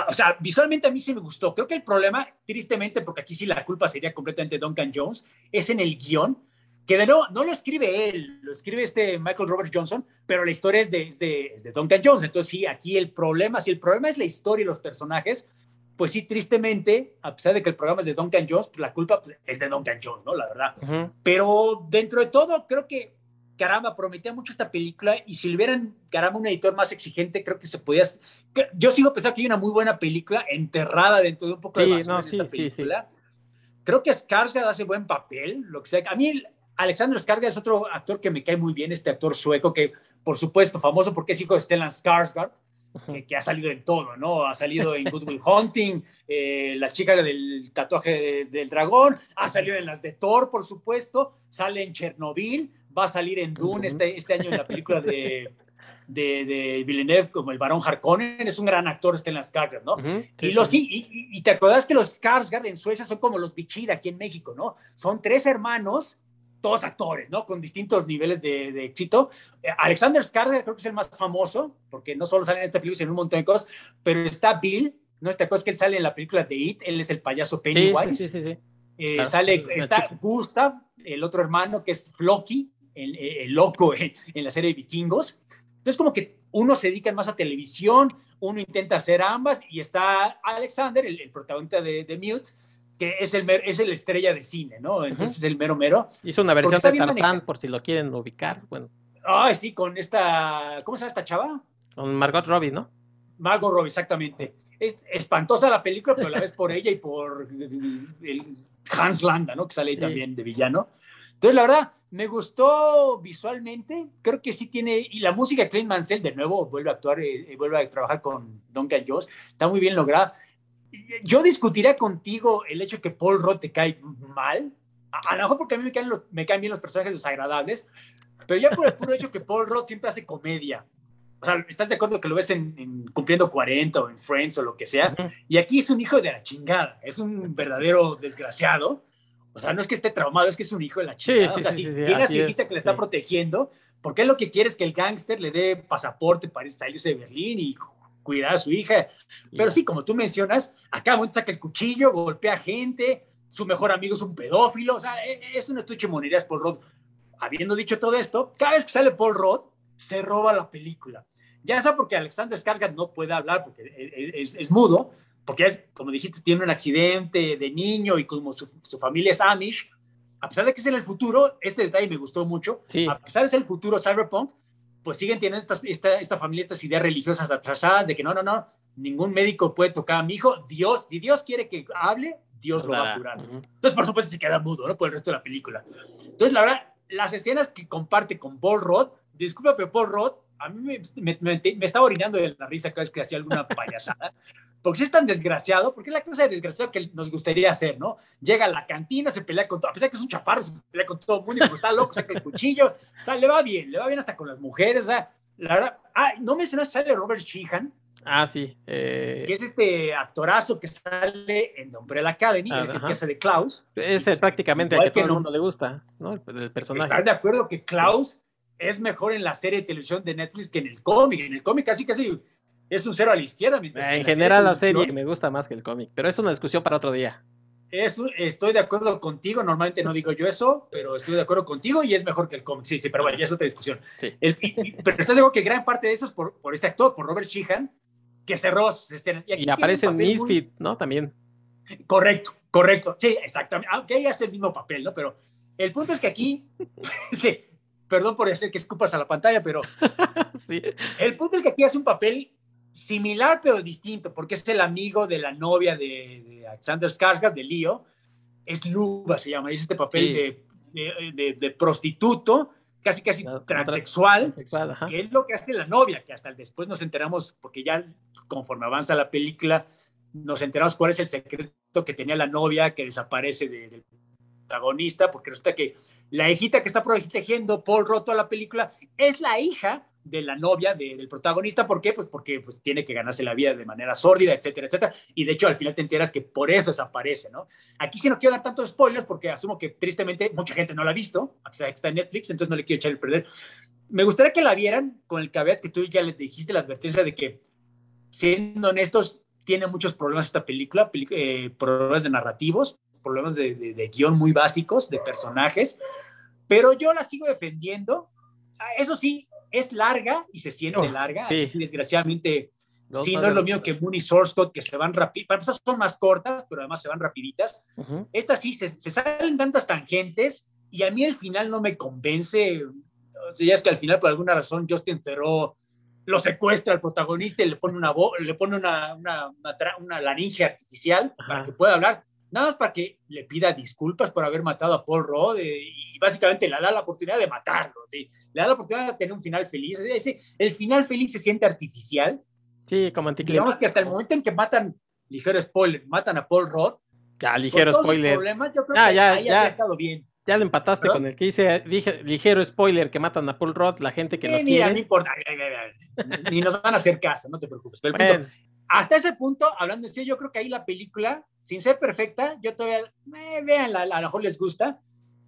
B: o sea, visualmente a mí sí me gustó. Creo que el problema, tristemente, porque aquí sí la culpa sería completamente Duncan Jones, es en el guion, que de nuevo no lo escribe él, lo escribe este Michael Robert Johnson, pero la historia es de, de, Duncan Jones. Entonces, sí, aquí el problema, si el problema es la historia y los personajes, pues sí, tristemente, a pesar de que el programa es de Duncan Jones, pues la culpa pues, es de Duncan Jones, ¿no? La verdad. Pero dentro de todo, creo que caramba, prometía mucho esta película y si le hubieran, caramba, un editor más exigente, creo que se podía... Yo sigo pensando que hay una muy buena película enterrada dentro de un poco de basura sí, esta película. Creo que Skarsgård hace buen papel, lo que sea. A mí Alexander Skarsgård es otro actor que me cae muy bien, este actor sueco que, por supuesto, famoso porque es hijo de Stellan Skarsgård, que, ha salido en todo, ¿no? Ha salido en Good Will Hunting, eh, la chica del tatuaje del dragón, ha salido en las de Thor, por supuesto, sale en Chernobyl, va a salir en Dune este, este año en la película de, de, de, Villeneuve como el varón Harkonnen, es un gran actor, está en las Skarsgård, ¿no? y, los, y, y, te acuerdas que los Skarsgård en Suecia son como los Bichir aquí en México, ¿no? Son tres hermanos, todos actores, ¿no? Con distintos niveles de, de éxito. Eh, Alexander Skarsgård creo que es el más famoso, porque no solo sale en esta película, sino en un montón de cosas, pero está Bill, ¿no? Esta cosa que él sale en la película de It, él es el payaso Pennywise.
A: Sí, sí, sí.
B: Eh, sale, está Gustav, el otro hermano que es Floki, el, loco en, la serie de vikingos. Entonces, como que uno se dedica más a televisión, uno intenta hacer ambas, y está Alexander, el, protagonista de, de, Mute, que es el, es el estrella de cine, ¿no? Entonces, es el mero mero.
A: Hizo una versión de Tarzán, por si lo quieren ubicar. Bueno.
B: Ay, sí, con esta. ¿Cómo se llama esta chava?
A: Con Margot Robbie, ¿no?
B: Margot Robbie, exactamente. Es espantosa la película, pero la ves por ella y por el Hans Landa, ¿no? Que sale ahí también de villano. Entonces, la verdad, me gustó visualmente, creo que sí tiene, y la música Clint Mansell de nuevo vuelve a actuar, eh, eh, vuelve a trabajar con Duncan Jones, está muy bien lograda. Yo discutiría contigo el hecho que Paul Roth te cae mal, a, lo mejor porque a mí me caen, me caen bien los personajes desagradables, pero ya por el puro hecho que Paul Roth siempre hace comedia. O sea, ¿estás de acuerdo que lo ves en, Cumpliendo 40 o en Friends o lo que sea? Y aquí es un hijo de la chingada, es un verdadero desgraciado o sea, no es que esté traumado, es que es un hijo de la chica. o sea, si tiene a su hijita que le está protegiendo, porque él lo que quiere es que el gángster le dé pasaporte para salirse de Berlín y cuidar a su hija. Pero sí, como tú mencionas, acá momento saca el cuchillo, golpea gente, su mejor amigo es un pedófilo, o sea, e, e, es una estuche monerías Paul Roth. Habiendo dicho todo esto, cada vez que sale Paul Roth, se roba la película. Ya sea porque Alexander Skarsgård no puede hablar porque e, es, es mudo, porque es, como dijiste, tiene un accidente de niño y como su, familia es Amish, a pesar de que es en el futuro, este detalle me gustó mucho, a pesar de ser el futuro cyberpunk, pues siguen teniendo esta, esta familia estas ideas religiosas atrasadas de que no, no, no, ningún médico puede tocar a mi hijo, Dios, si Dios quiere que hable, Dios lo va a curar. Entonces, por supuesto, se queda mudo, ¿no? Por el resto de la película. Entonces, la verdad, las escenas que comparte con Paul Roth, disculpa, pero Paul Roth a mí me, me, estaba orinando de la risa cada vez que hacía alguna payasada, porque si es tan desgraciado, porque es la clase de desgraciado que nos gustaría hacer, ¿no? Llega a la cantina, se pelea con todo, a pesar de que es un chaparro, se pelea con todo el mundo, y pues está loco, saca el cuchillo, o sea, le va bien, le va bien hasta con las mujeres, o sea, la verdad, ah, no mencionaste, sale Robert Sheehan.
A: Ah, sí. Eh...
B: Que es este actorazo que sale en Umbrella Academy, ah, es el que hace de Klaus.
A: Es prácticamente el que, todo el mundo le gusta, ¿no? El, personaje.
B: ¿Estás de acuerdo que Klaus es mejor en la serie de televisión de Netflix que en el cómic? En el cómic casi casi es un cero a la izquierda.
A: en general la serie me gusta más que el cómic, pero es una discusión para otro día.
B: estoy de acuerdo contigo, normalmente no digo yo eso, pero estoy de acuerdo contigo y es mejor que el cómic. Sí, sí, pero bueno, ya es otra discusión. pero estás seguro que gran parte de eso es por, por este actor, por Robert Sheehan, que cerró sus escenas.
A: Y, aparece en Misfit, ¿no? También.
B: Correcto, correcto. Sí, exactamente. Aunque ella hace el mismo papel, ¿no? Pero el punto es que aquí, sí, perdón por decir que escupas a la pantalla, pero sí. el punto es que aquí hace un papel similar pero distinto, porque es el amigo de la novia de, Alexander Skarsgård, de Leo, es Luba, se llama, es este papel de, de, prostituto, casi casi transexual, que es lo que hace la novia, que hasta después nos enteramos, porque ya conforme avanza la película, nos enteramos cuál es el secreto que tenía la novia que desaparece del protagonista, porque resulta que la hijita que está protegiendo Paul Roto a la película es la hija de la novia del protagonista. ¿Por qué? Pues porque pues, tiene que ganarse la vida de manera sórdida, etcétera, etcétera. Y de hecho, al final te enteras que por eso desaparece, ¿no? Aquí sí no quiero dar tantos spoilers porque asumo que tristemente mucha gente no la ha visto, a pesar de que está en Netflix, entonces no le quiero echar el perder. Me gustaría que la vieran con el caveat que tú ya les dijiste, la advertencia de que, siendo honestos, tiene muchos problemas esta película, eh, problemas de narrativos, problemas de, de guion muy básicos, de personajes, pero yo la sigo defendiendo. Ah, eso sí, es larga y se siente oh, larga. Sí. desgraciadamente, sí, no es lo mío que Moon y Source Code, que se van rápido. Para empezar, son más cortas, pero además se van rapiditas. Estas sí, se, salen tantas tangentes y a mí el final no me convence. O sea, ya es que al final, por alguna razón, Justin Theroux lo secuestra al protagonista y le pone una, le pone una, una, una, laringe artificial para que pueda hablar nada más para que le pida disculpas por haber matado a Paul Rudd eh, y básicamente le da la oportunidad de matarlo, ¿sí? le da la oportunidad de tener un final feliz. Ese, el final feliz se siente artificial.
A: Sí, como anticlimático.
B: Digamos que hasta el momento en que matan, ligero spoiler, matan a Paul Rudd.
A: Ya, ligero spoiler.
B: yo creo ah, que ya, ya. estado bien.
A: Ya le empataste con el que dice, dije, ligero spoiler, que matan a Paul Rudd, la gente que
B: no
A: mira,
B: no importa, ni nos van a hacer caso, no te preocupes. Pero el punto, hasta ese punto, hablando de yo creo que ahí la película, sin ser perfecta, yo todavía, eh, vean, a, lo mejor les gusta,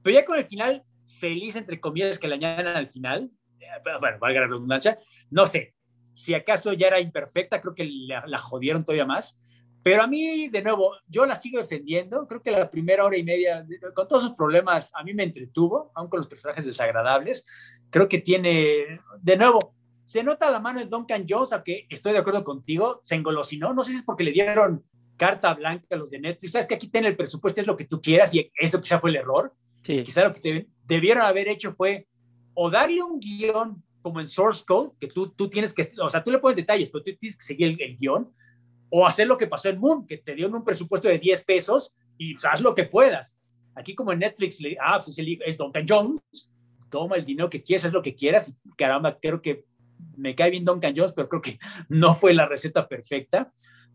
B: pero ya con el final feliz, entre comillas, que le añadan al final, eh, bueno, valga la redundancia, no sé, si acaso ya era imperfecta, creo que la, la, jodieron todavía más, pero a mí, de nuevo, yo la sigo defendiendo, creo que la primera hora y media, con todos sus problemas, a mí me entretuvo, aun con los personajes desagradables, creo que tiene, de nuevo, se nota la mano de Duncan Jones, aunque estoy de acuerdo contigo, se engolosinó. No sé si es porque le dieron carta blanca a los de Netflix. Sabes que aquí tiene el presupuesto, es lo que tú quieras, y eso quizá fue el error. Sí. Quizá lo que te, debieron haber hecho fue o darle un guion como en Source Code, que tú, tú tienes que, o sea, tú le pones detalles, pero tú tienes que seguir el, guion, o hacer lo que pasó en Moon, que te dieron un presupuesto de 10 pesos y pues, haz lo que puedas. Aquí como en Netflix, ah, pues es, es Duncan Jones, toma el dinero que quieras, es lo que quieras, y caramba, creo que me cae bien Duncan Jones, pero creo que no fue la receta perfecta.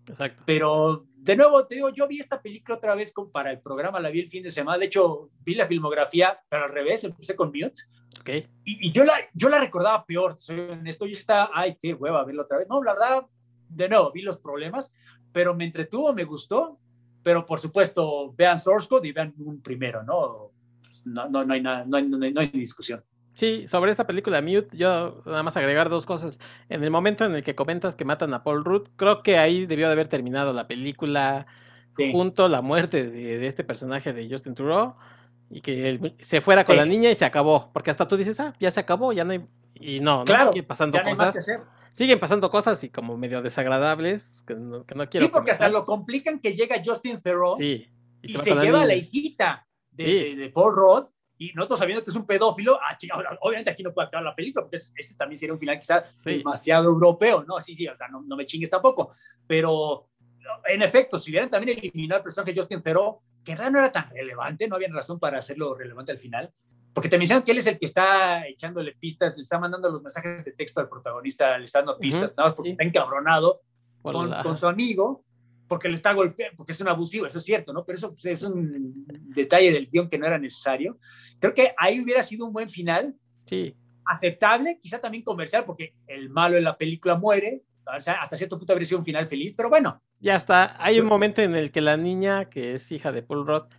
B: Exacto. Pero de nuevo, te digo, yo vi esta película otra vez para el programa, la vi el fin de semana. De hecho, vi la filmografía, pero al revés, empecé con Mute. Okay. Y, yo, la, yo la recordaba peor, en esto Yo estaba, ay, qué hueva verla otra vez. No, la verdad, de nuevo, vi los problemas, pero me entretuvo, me gustó. Pero por supuesto, vean Source Code y vean un primero, ¿no? No, no, no hay nada, no hay, no hay discusión.
A: Sí, sobre esta película Mute, yo nada más agregar dos cosas. En el momento en el que comentas que matan a Paul Rudd, creo que ahí debió de haber terminado la película junto a la muerte de, este personaje de Justin Theroux y que se fuera con la niña y se acabó. Porque hasta tú dices, ah, ya se acabó, ya no hay. Y no, no siguen pasando cosas. siguen pasando cosas y como medio desagradables que no, que no quiero.
B: Sí, porque hasta lo complican que llega Justin Theroux y, se, lleva la hijita de, de Paul Rudd y nosotros sabiendo que es un pedófilo, ah, obviamente aquí no puede acabar la película, porque este también sería un final quizás demasiado europeo, ¿no? Sí, sí, o sea, no, no, me chingues tampoco, pero en efecto, si hubieran también eliminado al personaje Justin Theroux, que en realidad no era tan relevante, no había razón para hacerlo relevante al final, porque te mencionan que él es el que está echándole pistas, le está mandando los mensajes de texto al protagonista, le está dando pistas, nada más porque está encabronado con, su amigo, porque le está golpeando, porque es un abusivo, eso es cierto, ¿no? Pero eso pues, es un detalle del guion que no era necesario. Creo que ahí hubiera sido un buen final.
A: Sí.
B: Aceptable, quizá también comercial, porque el malo en la película muere, hasta cierto punto habría sido un final feliz, pero bueno.
A: Ya está. Hay un momento en el que la niña, que es hija de Paul Roth,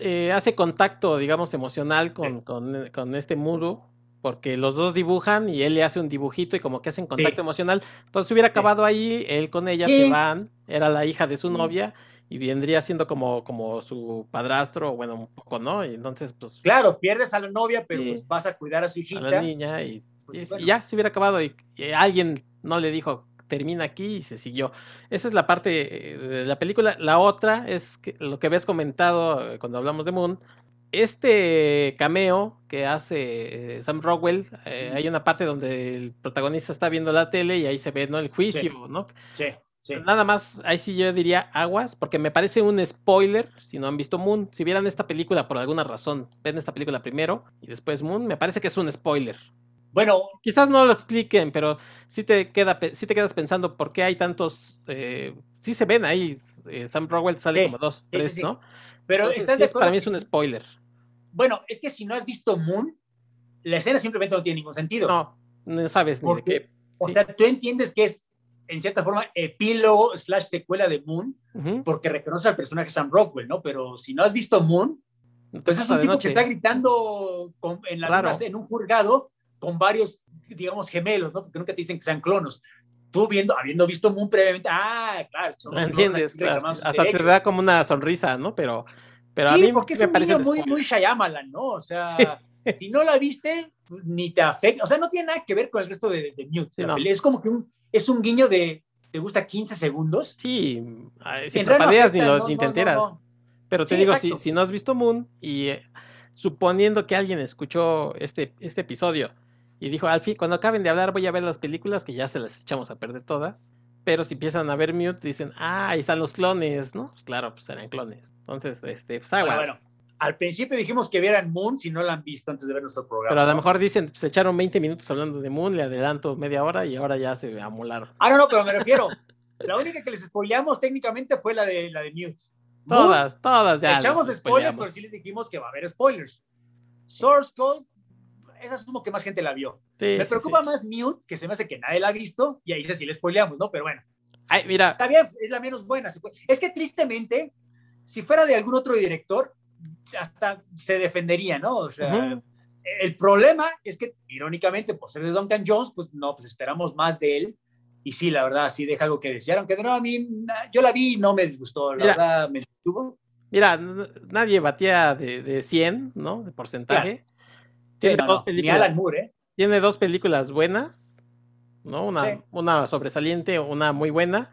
A: eh, hace contacto, digamos, emocional con, con, con, este muro, porque los dos dibujan y él le hace un dibujito y como que hacen contacto emocional. Entonces hubiera acabado ahí, él con ella se van, era la hija de su novia y vendría siendo como, como su padrastro, bueno, un poco, ¿no? Y entonces, pues...
B: Claro, pierdes a la novia, pero pues vas a cuidar a su hijita.
A: A la niña y, pues, ya se hubiera acabado y, alguien no le dijo, termina aquí y se siguió. Esa es la parte eh, de la película. La otra es que, lo que habías comentado eh, cuando hablamos de Moon. Este cameo que hace eh, Sam Rockwell, hay una parte donde el protagonista está viendo la tele y ahí se ve ¿no? el juicio, ¿no?
B: Sí. Sí.
A: Nada más, ahí sí yo diría aguas, porque me parece un spoiler si no han visto Moon. Si vieran esta película por alguna razón, ven esta película primero y después Moon, me parece que es un spoiler.
B: Bueno,
A: quizás no lo expliquen, pero sí te, queda, sí te quedas pensando por qué hay tantos. Eh, sí se ven ahí. Eh, Sam Rowell sale como dos, tres, ¿no?
B: Pero
A: para mí es un spoiler.
B: Bueno, es que si no has visto Moon, la escena simplemente no tiene ningún sentido.
A: No, no sabes ni de qué.
B: O sea, tú entiendes que es, en cierta forma, epílogo slash secuela de Moon, porque reconoce al personaje Sam Rockwell, ¿no? Pero si no has visto Moon, entonces es un tipo que está gritando en, la en un juzgado con varios, digamos, gemelos, ¿no? Porque nunca te dicen que sean clonos. Tú viendo, habiendo visto Moon previamente, ah, claro,
A: son entiendes, hasta te da como una sonrisa, ¿no? Pero, pero a mí
B: porque me es parece muy, muy Shyamalan, ¿no? O sea, si no la viste, ni te afecta, o sea, no tiene nada que ver con el resto de, de Mute. Es como que un, es un guiño de, ¿te gusta 15 segundos?
A: Sí, si parpadeas ni, lo, ni te enteras. Pero te digo, si, si, no has visto Moon y eh, suponiendo que alguien escuchó este, este episodio y dijo, al fin, cuando acaben de hablar voy a ver las películas que ya se las echamos a perder todas. Pero si empiezan a ver Mute, dicen, ah, ahí están los clones, ¿no? Pues claro, pues serán clones. Entonces, este, pues aguas. Bueno,
B: al principio dijimos que vieran Moon si no la han visto antes de ver nuestro programa.
A: Pero a lo mejor dicen, se echaron 20 minutos hablando de Moon, le adelanto media hora y ahora ya se amolaron.
B: Ah, no, no, pero me refiero. la única que les spoileamos técnicamente fue la de, la de Mute.
A: Todas, todas ya.
B: Echamos spoilers, pero sí les dijimos que va a haber spoilers. Source Code esa asumo que más gente la vio. me preocupa más Mute, que se me hace que nadie la ha visto, y ahí sí le spoileamos, ¿no? Pero bueno.
A: Ay, mira.
B: Está bien, es la menos buena. Es que tristemente, si fuera de algún otro director, hasta se defendería, ¿no? O sea, el problema es que, irónicamente, por ser de Duncan Jones, pues no, pues esperamos más de él. Y sí, la verdad, sí deja algo que desear, aunque nuevo a mí, yo la vi y no me disgustó, la verdad, me detuvo.
A: Mira, nadie batía de, de 100, ¿no? De porcentaje. Tiene, dos películas, ¿eh? tiene dos películas buenas, ¿no? Una, una sobresaliente, una muy buena.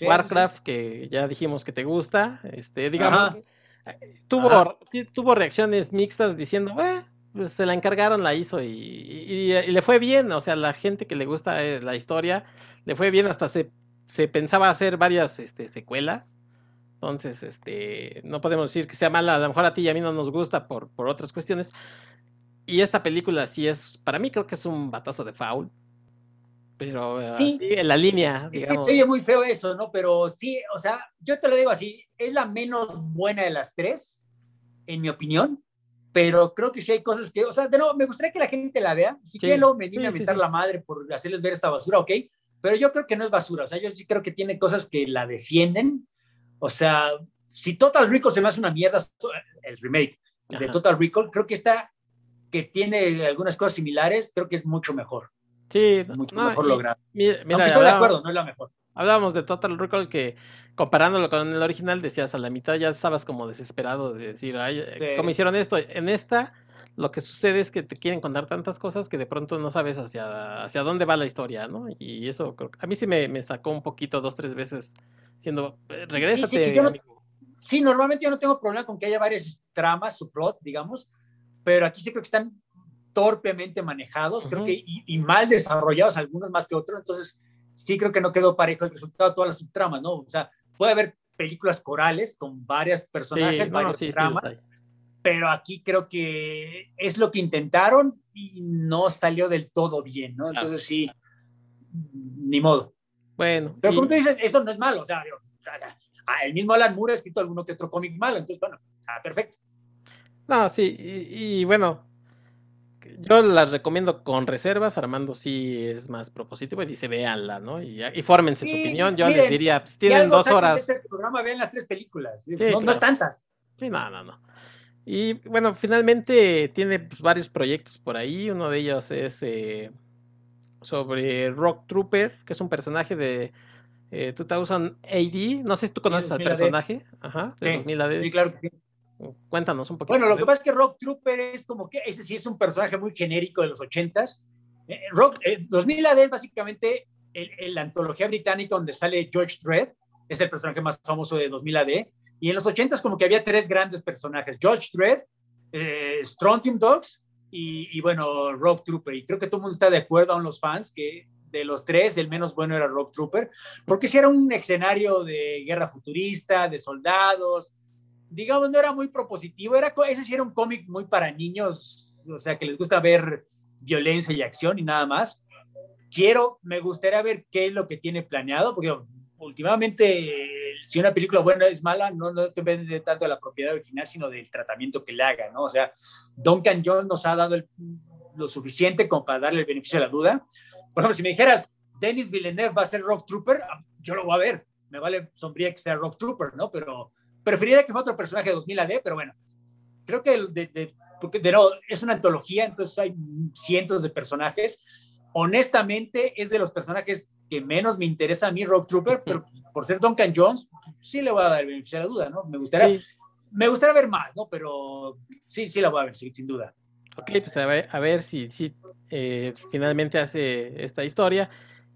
A: Warcraft, que ya dijimos que te gusta, este, digamos, tuvo, tuvo reacciones mixtas diciendo, pues se la encargaron, la hizo y, le fue bien, o sea, la gente que le gusta eh, la historia, le fue bien, hasta se, se pensaba hacer varias este, secuelas. Entonces, este, no podemos decir que sea mala, a lo mejor a ti y a mí no nos gusta por, por otras cuestiones, y esta película sí es, para mí creo que es un batazo de foul. Pero eh, sí, en la línea, digamos.
B: Oye, muy feo eso, ¿no? Pero sí, o sea, yo te lo digo así, es la menos buena de las tres, en mi opinión. Pero creo que sí hay cosas que, o sea, de nuevo, me gustaría que la gente la vea. Si quieren, me viene a meter la madre por hacerles ver esta basura, ok. Pero yo creo que no es basura, o sea, yo sí creo que tiene cosas que la defienden. O sea, si Total Recall se me hace una mierda, el remake de Total Recall, creo que está que tiene algunas cosas similares, creo que es mucho mejor.
A: Sí,
B: mucho mejor logrado.
A: Mira,
B: estoy de acuerdo, no es la mejor.
A: Hablábamos de Total Recall que comparándolo con el original decías a la mitad ya estabas como desesperado de decir, Ay, ¿cómo hicieron esto? En esta lo que sucede es que te quieren contar tantas cosas que de pronto no sabes hacia, hacia dónde va la historia, ¿no? Y eso a mí sí me, me sacó un poquito dos, tres veces siendo, eh, regrésate.
B: Sí, sí, normalmente yo no tengo problema con que haya varias tramas, su plot, digamos, pero aquí sí creo que están torpemente manejados, creo que y, mal desarrollados, algunos más que otros, entonces sí creo que no quedó parejo el resultado de todas las subtramas, ¿no? O sea, puede haber películas corales con varias personajes, varias tramas, pero aquí creo que es lo que intentaron y no salió del todo bien, ¿no? Entonces sí, ni modo.
A: Bueno.
B: Pero como tú dices, eso no es malo, o sea, el mismo Alan Moore ha escrito alguno que otro cómic malo, entonces bueno, perfecto.
A: No, sí, y, bueno, yo las recomiendo con reservas. Armando sí es más propositivo y dice véanla, ¿no? Y, y fórmense su opinión. Yo les diría, pues, tienen dos horas.
B: Este programa, vean las tres películas. no, es tantas.
A: Sí, no, no, no. Y bueno, finalmente tiene pues, varios proyectos por ahí. Uno de ellos es eh, sobre Rock Trooper, que es un personaje de eh, 2000 AD. No sé si tú conoces al personaje. Ajá, de 2000 AD.
B: Sí, claro que sí.
A: Cuéntanos un poquito.
B: Bueno, lo que pasa es que Rock Trooper es como que ese sí es un personaje muy genérico de los ochentas. Eh, Rock, 2000 eh, AD es básicamente la antología británica donde sale George Dredd, es el personaje más famoso de 2000 AD. Y en los ochentas como que había tres grandes personajes, George Dredd, eh, Strontium Dogs y, bueno, Rock Trooper. Y creo que todo el mundo está de acuerdo, aún los fans, que de los tres, el menos bueno era Rock Trooper, porque si era un escenario de guerra futurista, de soldados, digamos, no era muy propositivo, era, ese sí era un cómic muy para niños, o sea, que les gusta ver violencia y acción y nada más. Quiero, me gustaría ver qué es lo que tiene planeado, porque últimamente, si una película buena es mala, no, no depende tanto de la propiedad original, sino del tratamiento que le haga, ¿no? O sea, Duncan Jones nos ha dado lo suficiente como para darle el beneficio de la duda. Por ejemplo, si me dijeras, Dennis Villeneuve va a ser Rock Trooper, yo lo voy a ver. Me vale sombría que sea Rock Trooper, ¿no? Pero Preferiría que fuera otro personaje de 2000 AD, pero bueno, creo que de, porque de nuevo, es una antología, entonces hay cientos de personajes. Honestamente, es de los personajes que menos me interesa a mí, Rock Trooper, pero por ser Duncan Jones, sí le voy a dar el beneficio de la duda, ¿no? Me gustaría, me gustaría ver más, ¿no? Pero sí, sí la voy a ver, sin duda.
A: Ok, pues a ver, a ver si, si eh, finalmente hace esta historia.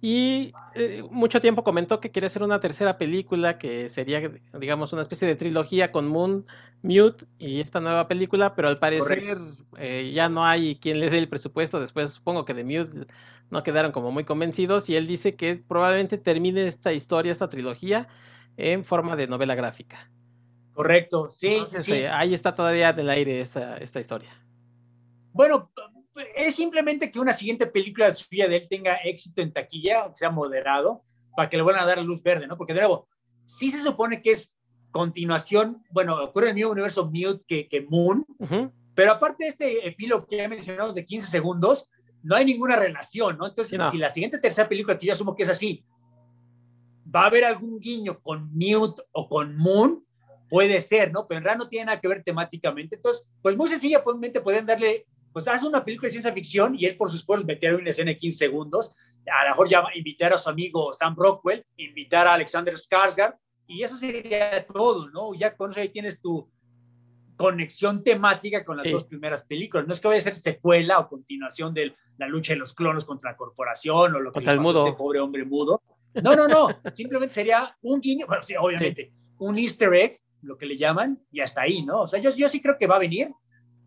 A: Y eh, mucho tiempo comentó que quiere hacer una tercera película que sería, digamos, una especie de trilogía con Moon, Mute y esta nueva película, pero al parecer eh, ya no hay quien le dé el presupuesto. Después supongo que de Mute no quedaron como muy convencidos y él dice que probablemente termine esta historia, esta trilogía, en forma de novela gráfica.
B: Correcto, sí. sí.
A: Eh, ahí está todavía del aire esta, esta historia.
B: Bueno, es simplemente que una siguiente película suya de él tenga éxito en taquilla, aunque sea moderado, para que le vuelvan a dar luz verde, ¿no? Porque de nuevo, sí se supone que es continuación, bueno, ocurre en el mismo universo Mute que, que Moon, pero aparte de este epílogo que ya mencionamos de 15 segundos, no hay ninguna relación, ¿no? Entonces, si la siguiente tercera película, que yo asumo que es así, va a haber algún guiño con Mute o con Moon, puede ser, ¿no? Pero en realidad no tiene nada que ver temáticamente. Entonces, pues muy sencillamente pueden darle pues hace una película de ciencia ficción y él por sus esfuerzos meter una escena de 15 segundos, a lo mejor ya invitar a su amigo Sam Rockwell, invitar a Alexander Skarsgård y eso sería todo, ¿no? Ya con eso ahí tienes tu conexión temática con las dos primeras películas. No es que vaya a ser secuela o continuación de la lucha de los clonos contra la corporación o lo que
A: le pasó
B: a este pobre hombre mudo. No, no, no. Simplemente sería un guiño, bueno, sí, obviamente, un easter egg, lo que le llaman, y hasta ahí, ¿no? O sea, yo, yo sí creo que va a venir.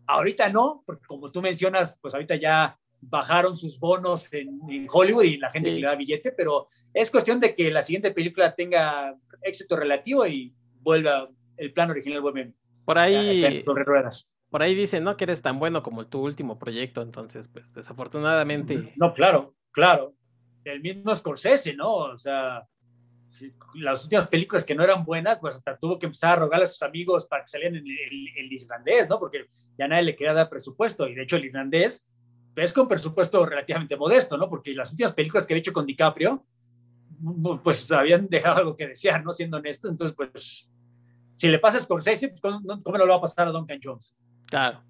B: Ahorita no, porque como tú mencionas, pues ahorita ya bajaron sus bonos en, Hollywood y la gente le da billete, pero es cuestión de que la siguiente película tenga éxito relativo y vuelva, el plan original vuelve
A: por ahí, por ahí dicen, ¿no? Que eres tan bueno como tu último proyecto, entonces, pues desafortunadamente.
B: No, claro, claro. El mismo Scorsese, ¿no? O sea, las últimas películas que no eran buenas, pues hasta tuvo que empezar a rogarle a sus amigos para que salieran en el, irlandés, ¿no? Porque ya nadie le quería dar presupuesto. Y de hecho, el irlandés es con presupuesto relativamente modesto, ¿no? Porque las últimas películas que había hecho con DiCaprio, pues habían dejado algo que desear, ¿no? Siendo honesto. Entonces, pues, si le pasa a Scorsese, pues, ¿cómo, no lo va a pasar a Duncan Jones?
A: Claro.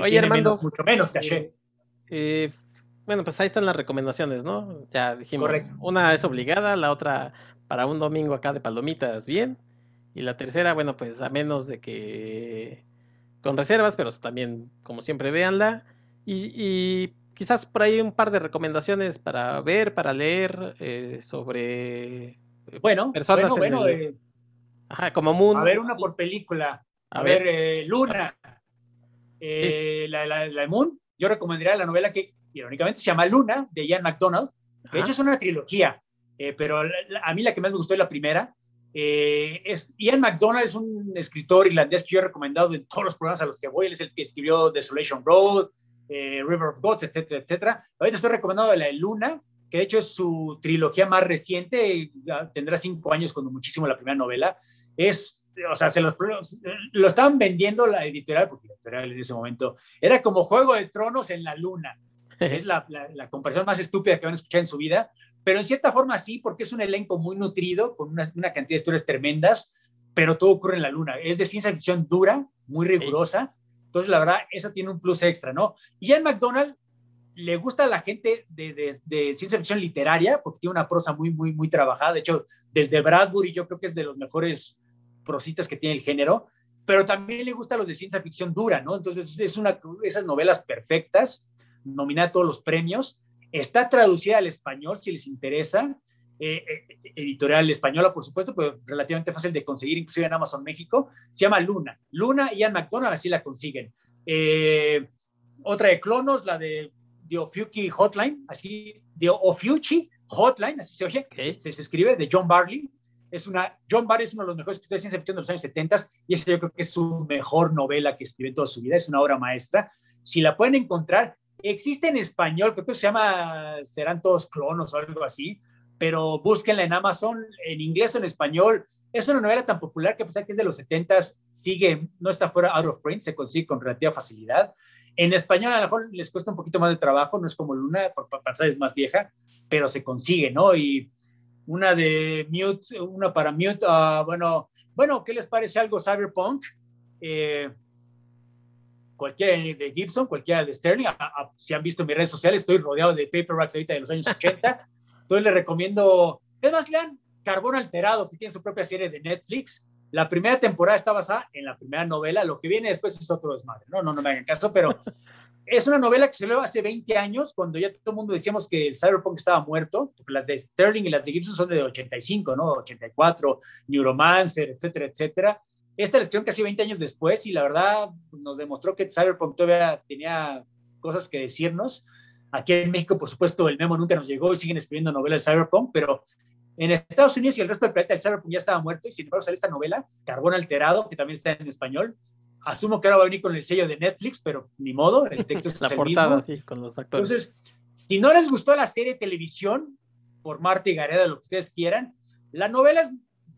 B: Oye, Armando. mucho menos caché.
A: Eh, bueno, pues ahí están las recomendaciones, ¿no? Ya dijimos. Correcto. Una es obligada, la otra para un domingo acá de palomitas, bien. Y la tercera, bueno, pues a menos de que con reservas, pero también, como siempre, véanla. Y, quizás por ahí un par de recomendaciones para ver, para leer eh, sobre
B: eh, bueno, personas. Bueno, bueno, eh,
A: Ajá, como Moon.
B: A ver, una por película. A, ver, Luna. la, la, la, Moon, yo recomendaría la novela que irónicamente se llama Luna, de Ian McDonald. De hecho, es una trilogía. Eh, pero a mí la que más me gustó es la primera, Eh, es, Ian McDonald es un escritor irlandés que yo he recomendado en todos los programas a los que voy. Él es el que escribió Desolation Road, eh, River of Gods, etcétera, etcétera. Ahorita estoy recomendando La Luna, que de hecho es su trilogía más reciente. Tendrá cinco años cuando muchísimo la primera novela. Es, o sea, se los, lo estaban vendiendo la editorial, porque la editorial en ese momento era como Juego de Tronos en la Luna. Es la, la, comparación más estúpida que van a escuchar en su vida, pero en cierta forma sí, porque es un elenco muy nutrido, con una, una, cantidad de historias tremendas, pero todo ocurre en la luna. Es de ciencia ficción dura, muy rigurosa, entonces la verdad, eso tiene un plus extra, ¿no? Y en McDonald le gusta a la gente de, de, de, ciencia ficción literaria, porque tiene una prosa muy, muy, muy trabajada. De hecho, desde Bradbury yo creo que es de los mejores prosistas que tiene el género, pero también le gusta a los de ciencia ficción dura, ¿no? Entonces es una, esas novelas perfectas, nominada a todos los premios, Está traducida al español si les interesa. Eh, eh, editorial española, por supuesto, pero relativamente fácil de conseguir, inclusive en Amazon México. Se llama Luna. Luna y Ian McDonald así la consiguen. Eh, otra de Clonos, la de The Ophiuchi Hotline, así, The Hotline, así se oye, se, se, escribe, de John Barley. Es una, John Barley es uno de los mejores escritores de ciencia ficción de los años 70 y esa yo creo que es su mejor novela que escribió en toda su vida, es una obra maestra. Si la pueden encontrar, Existe en español, creo que se llama, serán todos clonos o algo así, pero búsquenla en Amazon, en inglés o en español. Es una novela tan popular que a pesar que es de los 70 sigue, no está fuera out of print, se consigue con relativa facilidad. En español a lo mejor les cuesta un poquito más de trabajo, no es como Luna, por pasar es más vieja, pero se consigue, ¿no? Y una de Mute, una para Mute, uh, bueno, bueno, ¿qué les parece algo cyberpunk? Eh, cualquiera de Gibson, cualquiera de Sterling. si han visto mis redes sociales, estoy rodeado de paperbacks ahorita de los años 80. Entonces les recomiendo, es más, lean Carbón Alterado, que tiene su propia serie de Netflix. La primera temporada está basada en la primera novela, lo que viene después es otro desmadre, no, no, no me hagan caso, pero es una novela que se leo hace 20 años, cuando ya todo el mundo decíamos que el cyberpunk estaba muerto, las de Sterling y las de Gibson son de 85, ¿no? 84, Neuromancer, etcétera, etcétera. Esta la escribieron casi 20 años después y la verdad nos demostró que Cyberpunk todavía tenía cosas que decirnos. Aquí en México, por supuesto, el memo nunca nos llegó y siguen escribiendo novelas de Cyberpunk, pero en Estados Unidos y el resto del planeta el Cyberpunk ya estaba muerto y sin embargo sale esta novela, Carbón Alterado, que también está en español. Asumo que ahora va a venir con el sello de Netflix, pero ni modo, el texto es
A: la portada, sí, con los actores.
B: Entonces, si no les gustó la serie de televisión, por Marta y Gareda, lo que ustedes quieran, la novela es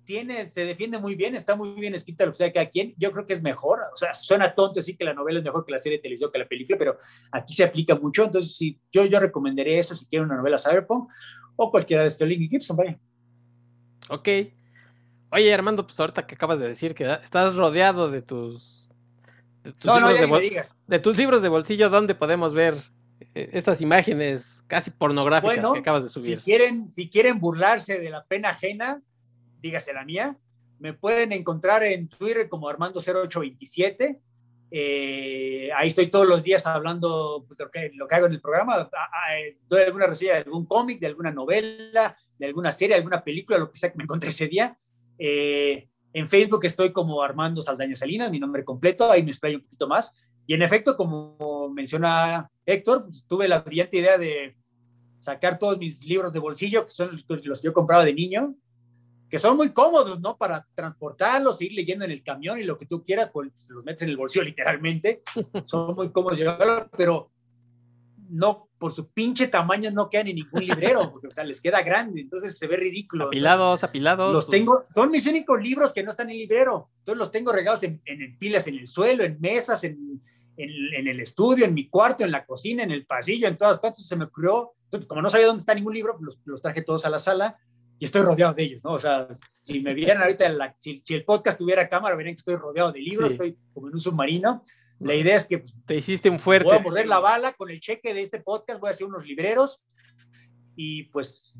B: tiene, se defiende muy bien, está muy bien escrita lo que sea cada quien. Yo creo que es mejor. O sea, suena tonto decir que la novela es mejor que la serie de televisión, que la película, pero aquí se aplica mucho. Entonces, sí, yo, yo recomendaría eso si quieren una novela cyberpunk o cualquiera de Sterling y Gibson, vaya.
A: Ok. Oye, Armando, pues ahorita que acabas de decir que estás rodeado de tus. De tus,
B: no,
A: libros,
B: no,
A: de de tus libros de bolsillo, ¿dónde podemos ver eh, estas imágenes casi pornográficas que acabas de subir?
B: Si quieren, si quieren burlarse de la pena ajena, dígase la mía. Me pueden encontrar en Twitter como Armando0827. Eh, ahí estoy todos los días hablando pues, de lo que, lo que hago en el programa. Ah, ah, eh, doy alguna reseña de algún cómic, de alguna novela, de alguna serie, de alguna película, lo que sea que me encontré ese día. Eh, en Facebook estoy como Armando Saldaña Salinas, mi nombre completo, ahí me explayo un poquito más. Y en efecto, como menciona Héctor, pues, tuve la brillante idea de sacar todos mis libros de bolsillo, que son los, los que yo compraba de niño, que son muy cómodos, ¿no? Para transportarlos, ir leyendo en el camión y lo que tú quieras, pues los metes en el bolsillo literalmente. Son muy cómodos llevarlos, pero no, por su pinche tamaño no quedan en ningún librero, porque, o sea, les queda grande, entonces se ve ridículo.
A: Apilados, apilados.
B: Los pues. tengo, son mis únicos libros que no están en el librero, entonces los tengo regados en, en pilas en el suelo, en mesas, en, en, el estudio, en mi cuarto, en la cocina, en el pasillo, en todas partes, se me ocurrió, entonces, como no sabía dónde está ningún libro, los, los traje todos a la sala, y estoy rodeado de ellos, ¿no? O sea, si me vieran ahorita, si, el podcast tuviera cámara, verían que estoy rodeado de libros, estoy como en un submarino. La idea es que... Pues,
A: Te hiciste un fuerte.
B: Voy a morder la bala con el cheque de este podcast, voy a hacer unos libreros y pues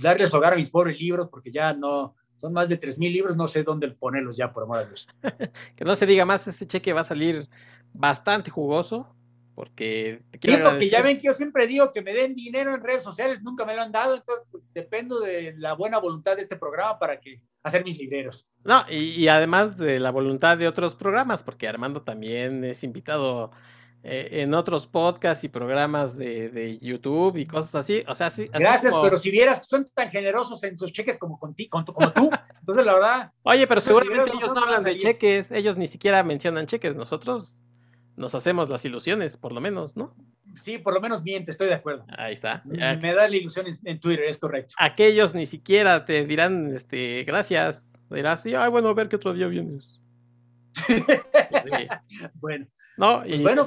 B: darles hogar a mis pobres libros porque ya no... Son más de 3.000 libros, no sé dónde ponerlos ya, por amor de Dios.
A: que no se diga más, este cheque va a salir bastante jugoso porque
B: sí, porque ya ven que yo siempre digo que me den dinero en redes sociales, nunca me lo han dado, entonces pues, dependo de la buena voluntad de este programa para que hacer mis libreros.
A: No, y, además de la voluntad de otros programas, porque Armando también es invitado eh, en otros podcasts y programas de, YouTube y cosas así. O sea, sí.
B: Gracias, pero si vieras que son tan generosos en sus cheques como, con como tú, entonces la verdad.
A: Oye, pero seguramente ellos no hablan de cheques, ellos ni siquiera mencionan cheques. Nosotros nos hacemos las ilusiones, por lo menos, ¿no?
B: Sí, por lo menos miente, estoy de acuerdo.
A: Ahí está.
B: Me da la ilusión en, Twitter, es correcto.
A: Aquellos ni siquiera te dirán, este, gracias. Dirás, sí, ay, bueno, a ver qué otro día vienes.
B: Pues bueno.
A: No, y,
B: pues bueno,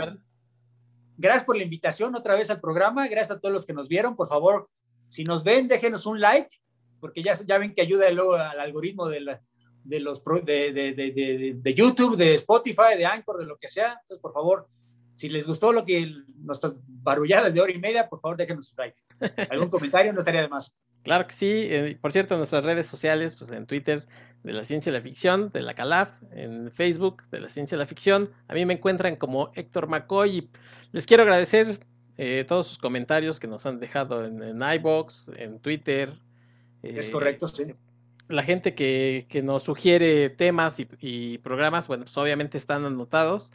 B: gracias por la invitación otra vez al programa. Gracias a todos los que nos vieron. Por favor, si nos ven, déjenos un like, porque ya, ya ven que ayuda luego al algoritmo de, la, de los de, de, de, YouTube, de Spotify, de Anchor, de lo que sea. Entonces, por favor, si les gustó lo que nuestras barulladas de hora y media, por favor, déjenos un like. ¿Algún comentario? No estaría de más.
A: Claro que sí. Eh, por cierto, en nuestras redes sociales, pues en Twitter de la ciencia y la ficción, de la Calaf, en Facebook de la ciencia y la ficción. A mí me encuentran como Héctor McCoy y les quiero agradecer eh, todos sus comentarios que nos han dejado en, en iBox, en Twitter.
B: es correcto, sí.
A: La gente que, nos sugiere temas y, y, programas, bueno, pues obviamente están anotados.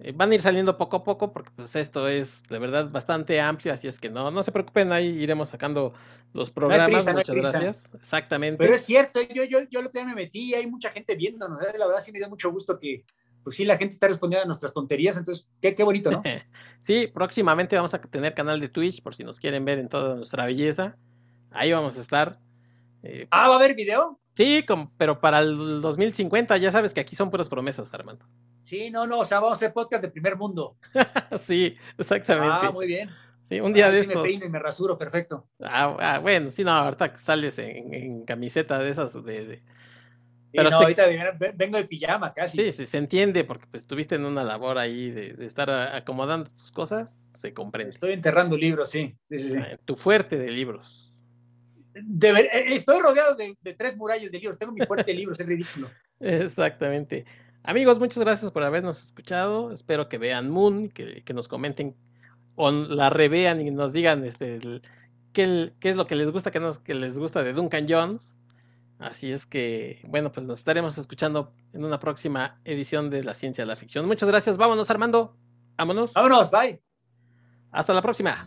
A: Eh, van a ir saliendo poco a poco porque pues esto es de verdad bastante amplio, así es que no, no se preocupen, ahí iremos sacando los programas. Muchas gracias. Exactamente.
B: Pero es cierto, yo, yo, yo lo que me metí y hay mucha gente viéndonos, ¿eh? la verdad sí me dio mucho gusto que pues sí la gente está respondiendo a nuestras tonterías, entonces qué, qué bonito, ¿no?
A: sí, próximamente vamos a tener canal de Twitch por si nos quieren ver en toda nuestra belleza. Ahí vamos a estar.
B: Eh, ah, ¿va a haber video?
A: Sí, pero para el 2050 ya sabes que aquí son puras promesas, Armando.
B: Sí, no, no, o sea, vamos a hacer podcast de primer mundo.
A: sí, exactamente.
B: Ah, muy bien.
A: Sí, un día de estos.
B: me peino y me rasuro, perfecto.
A: Ah, ah, bueno, sí, no, ahorita sales en, camiseta de esas de...
B: Pero no, ahorita vengo de pijama casi.
A: Sí, sí, se entiende porque pues estuviste en una labor ahí de, estar acomodando tus cosas, se comprende.
B: Estoy enterrando libros, sí. sí, sí,
A: ah, Tu fuerte de libros.
B: Eh, estoy rodeado de, de, tres murallas de libros, tengo mi fuerte de libros, es ridículo.
A: Exactamente. Amigos, muchas gracias por habernos escuchado. Espero que vean Moon, que, nos comenten o la revean y nos digan este, qué, es lo que les gusta, qué, nos, que les gusta de Duncan Jones. Así es que, bueno, pues nos estaremos escuchando en una próxima edición de La Ciencia de la Ficción. Muchas gracias. Vámonos, Armando. Vámonos.
B: Vámonos, bye.
A: Hasta la próxima.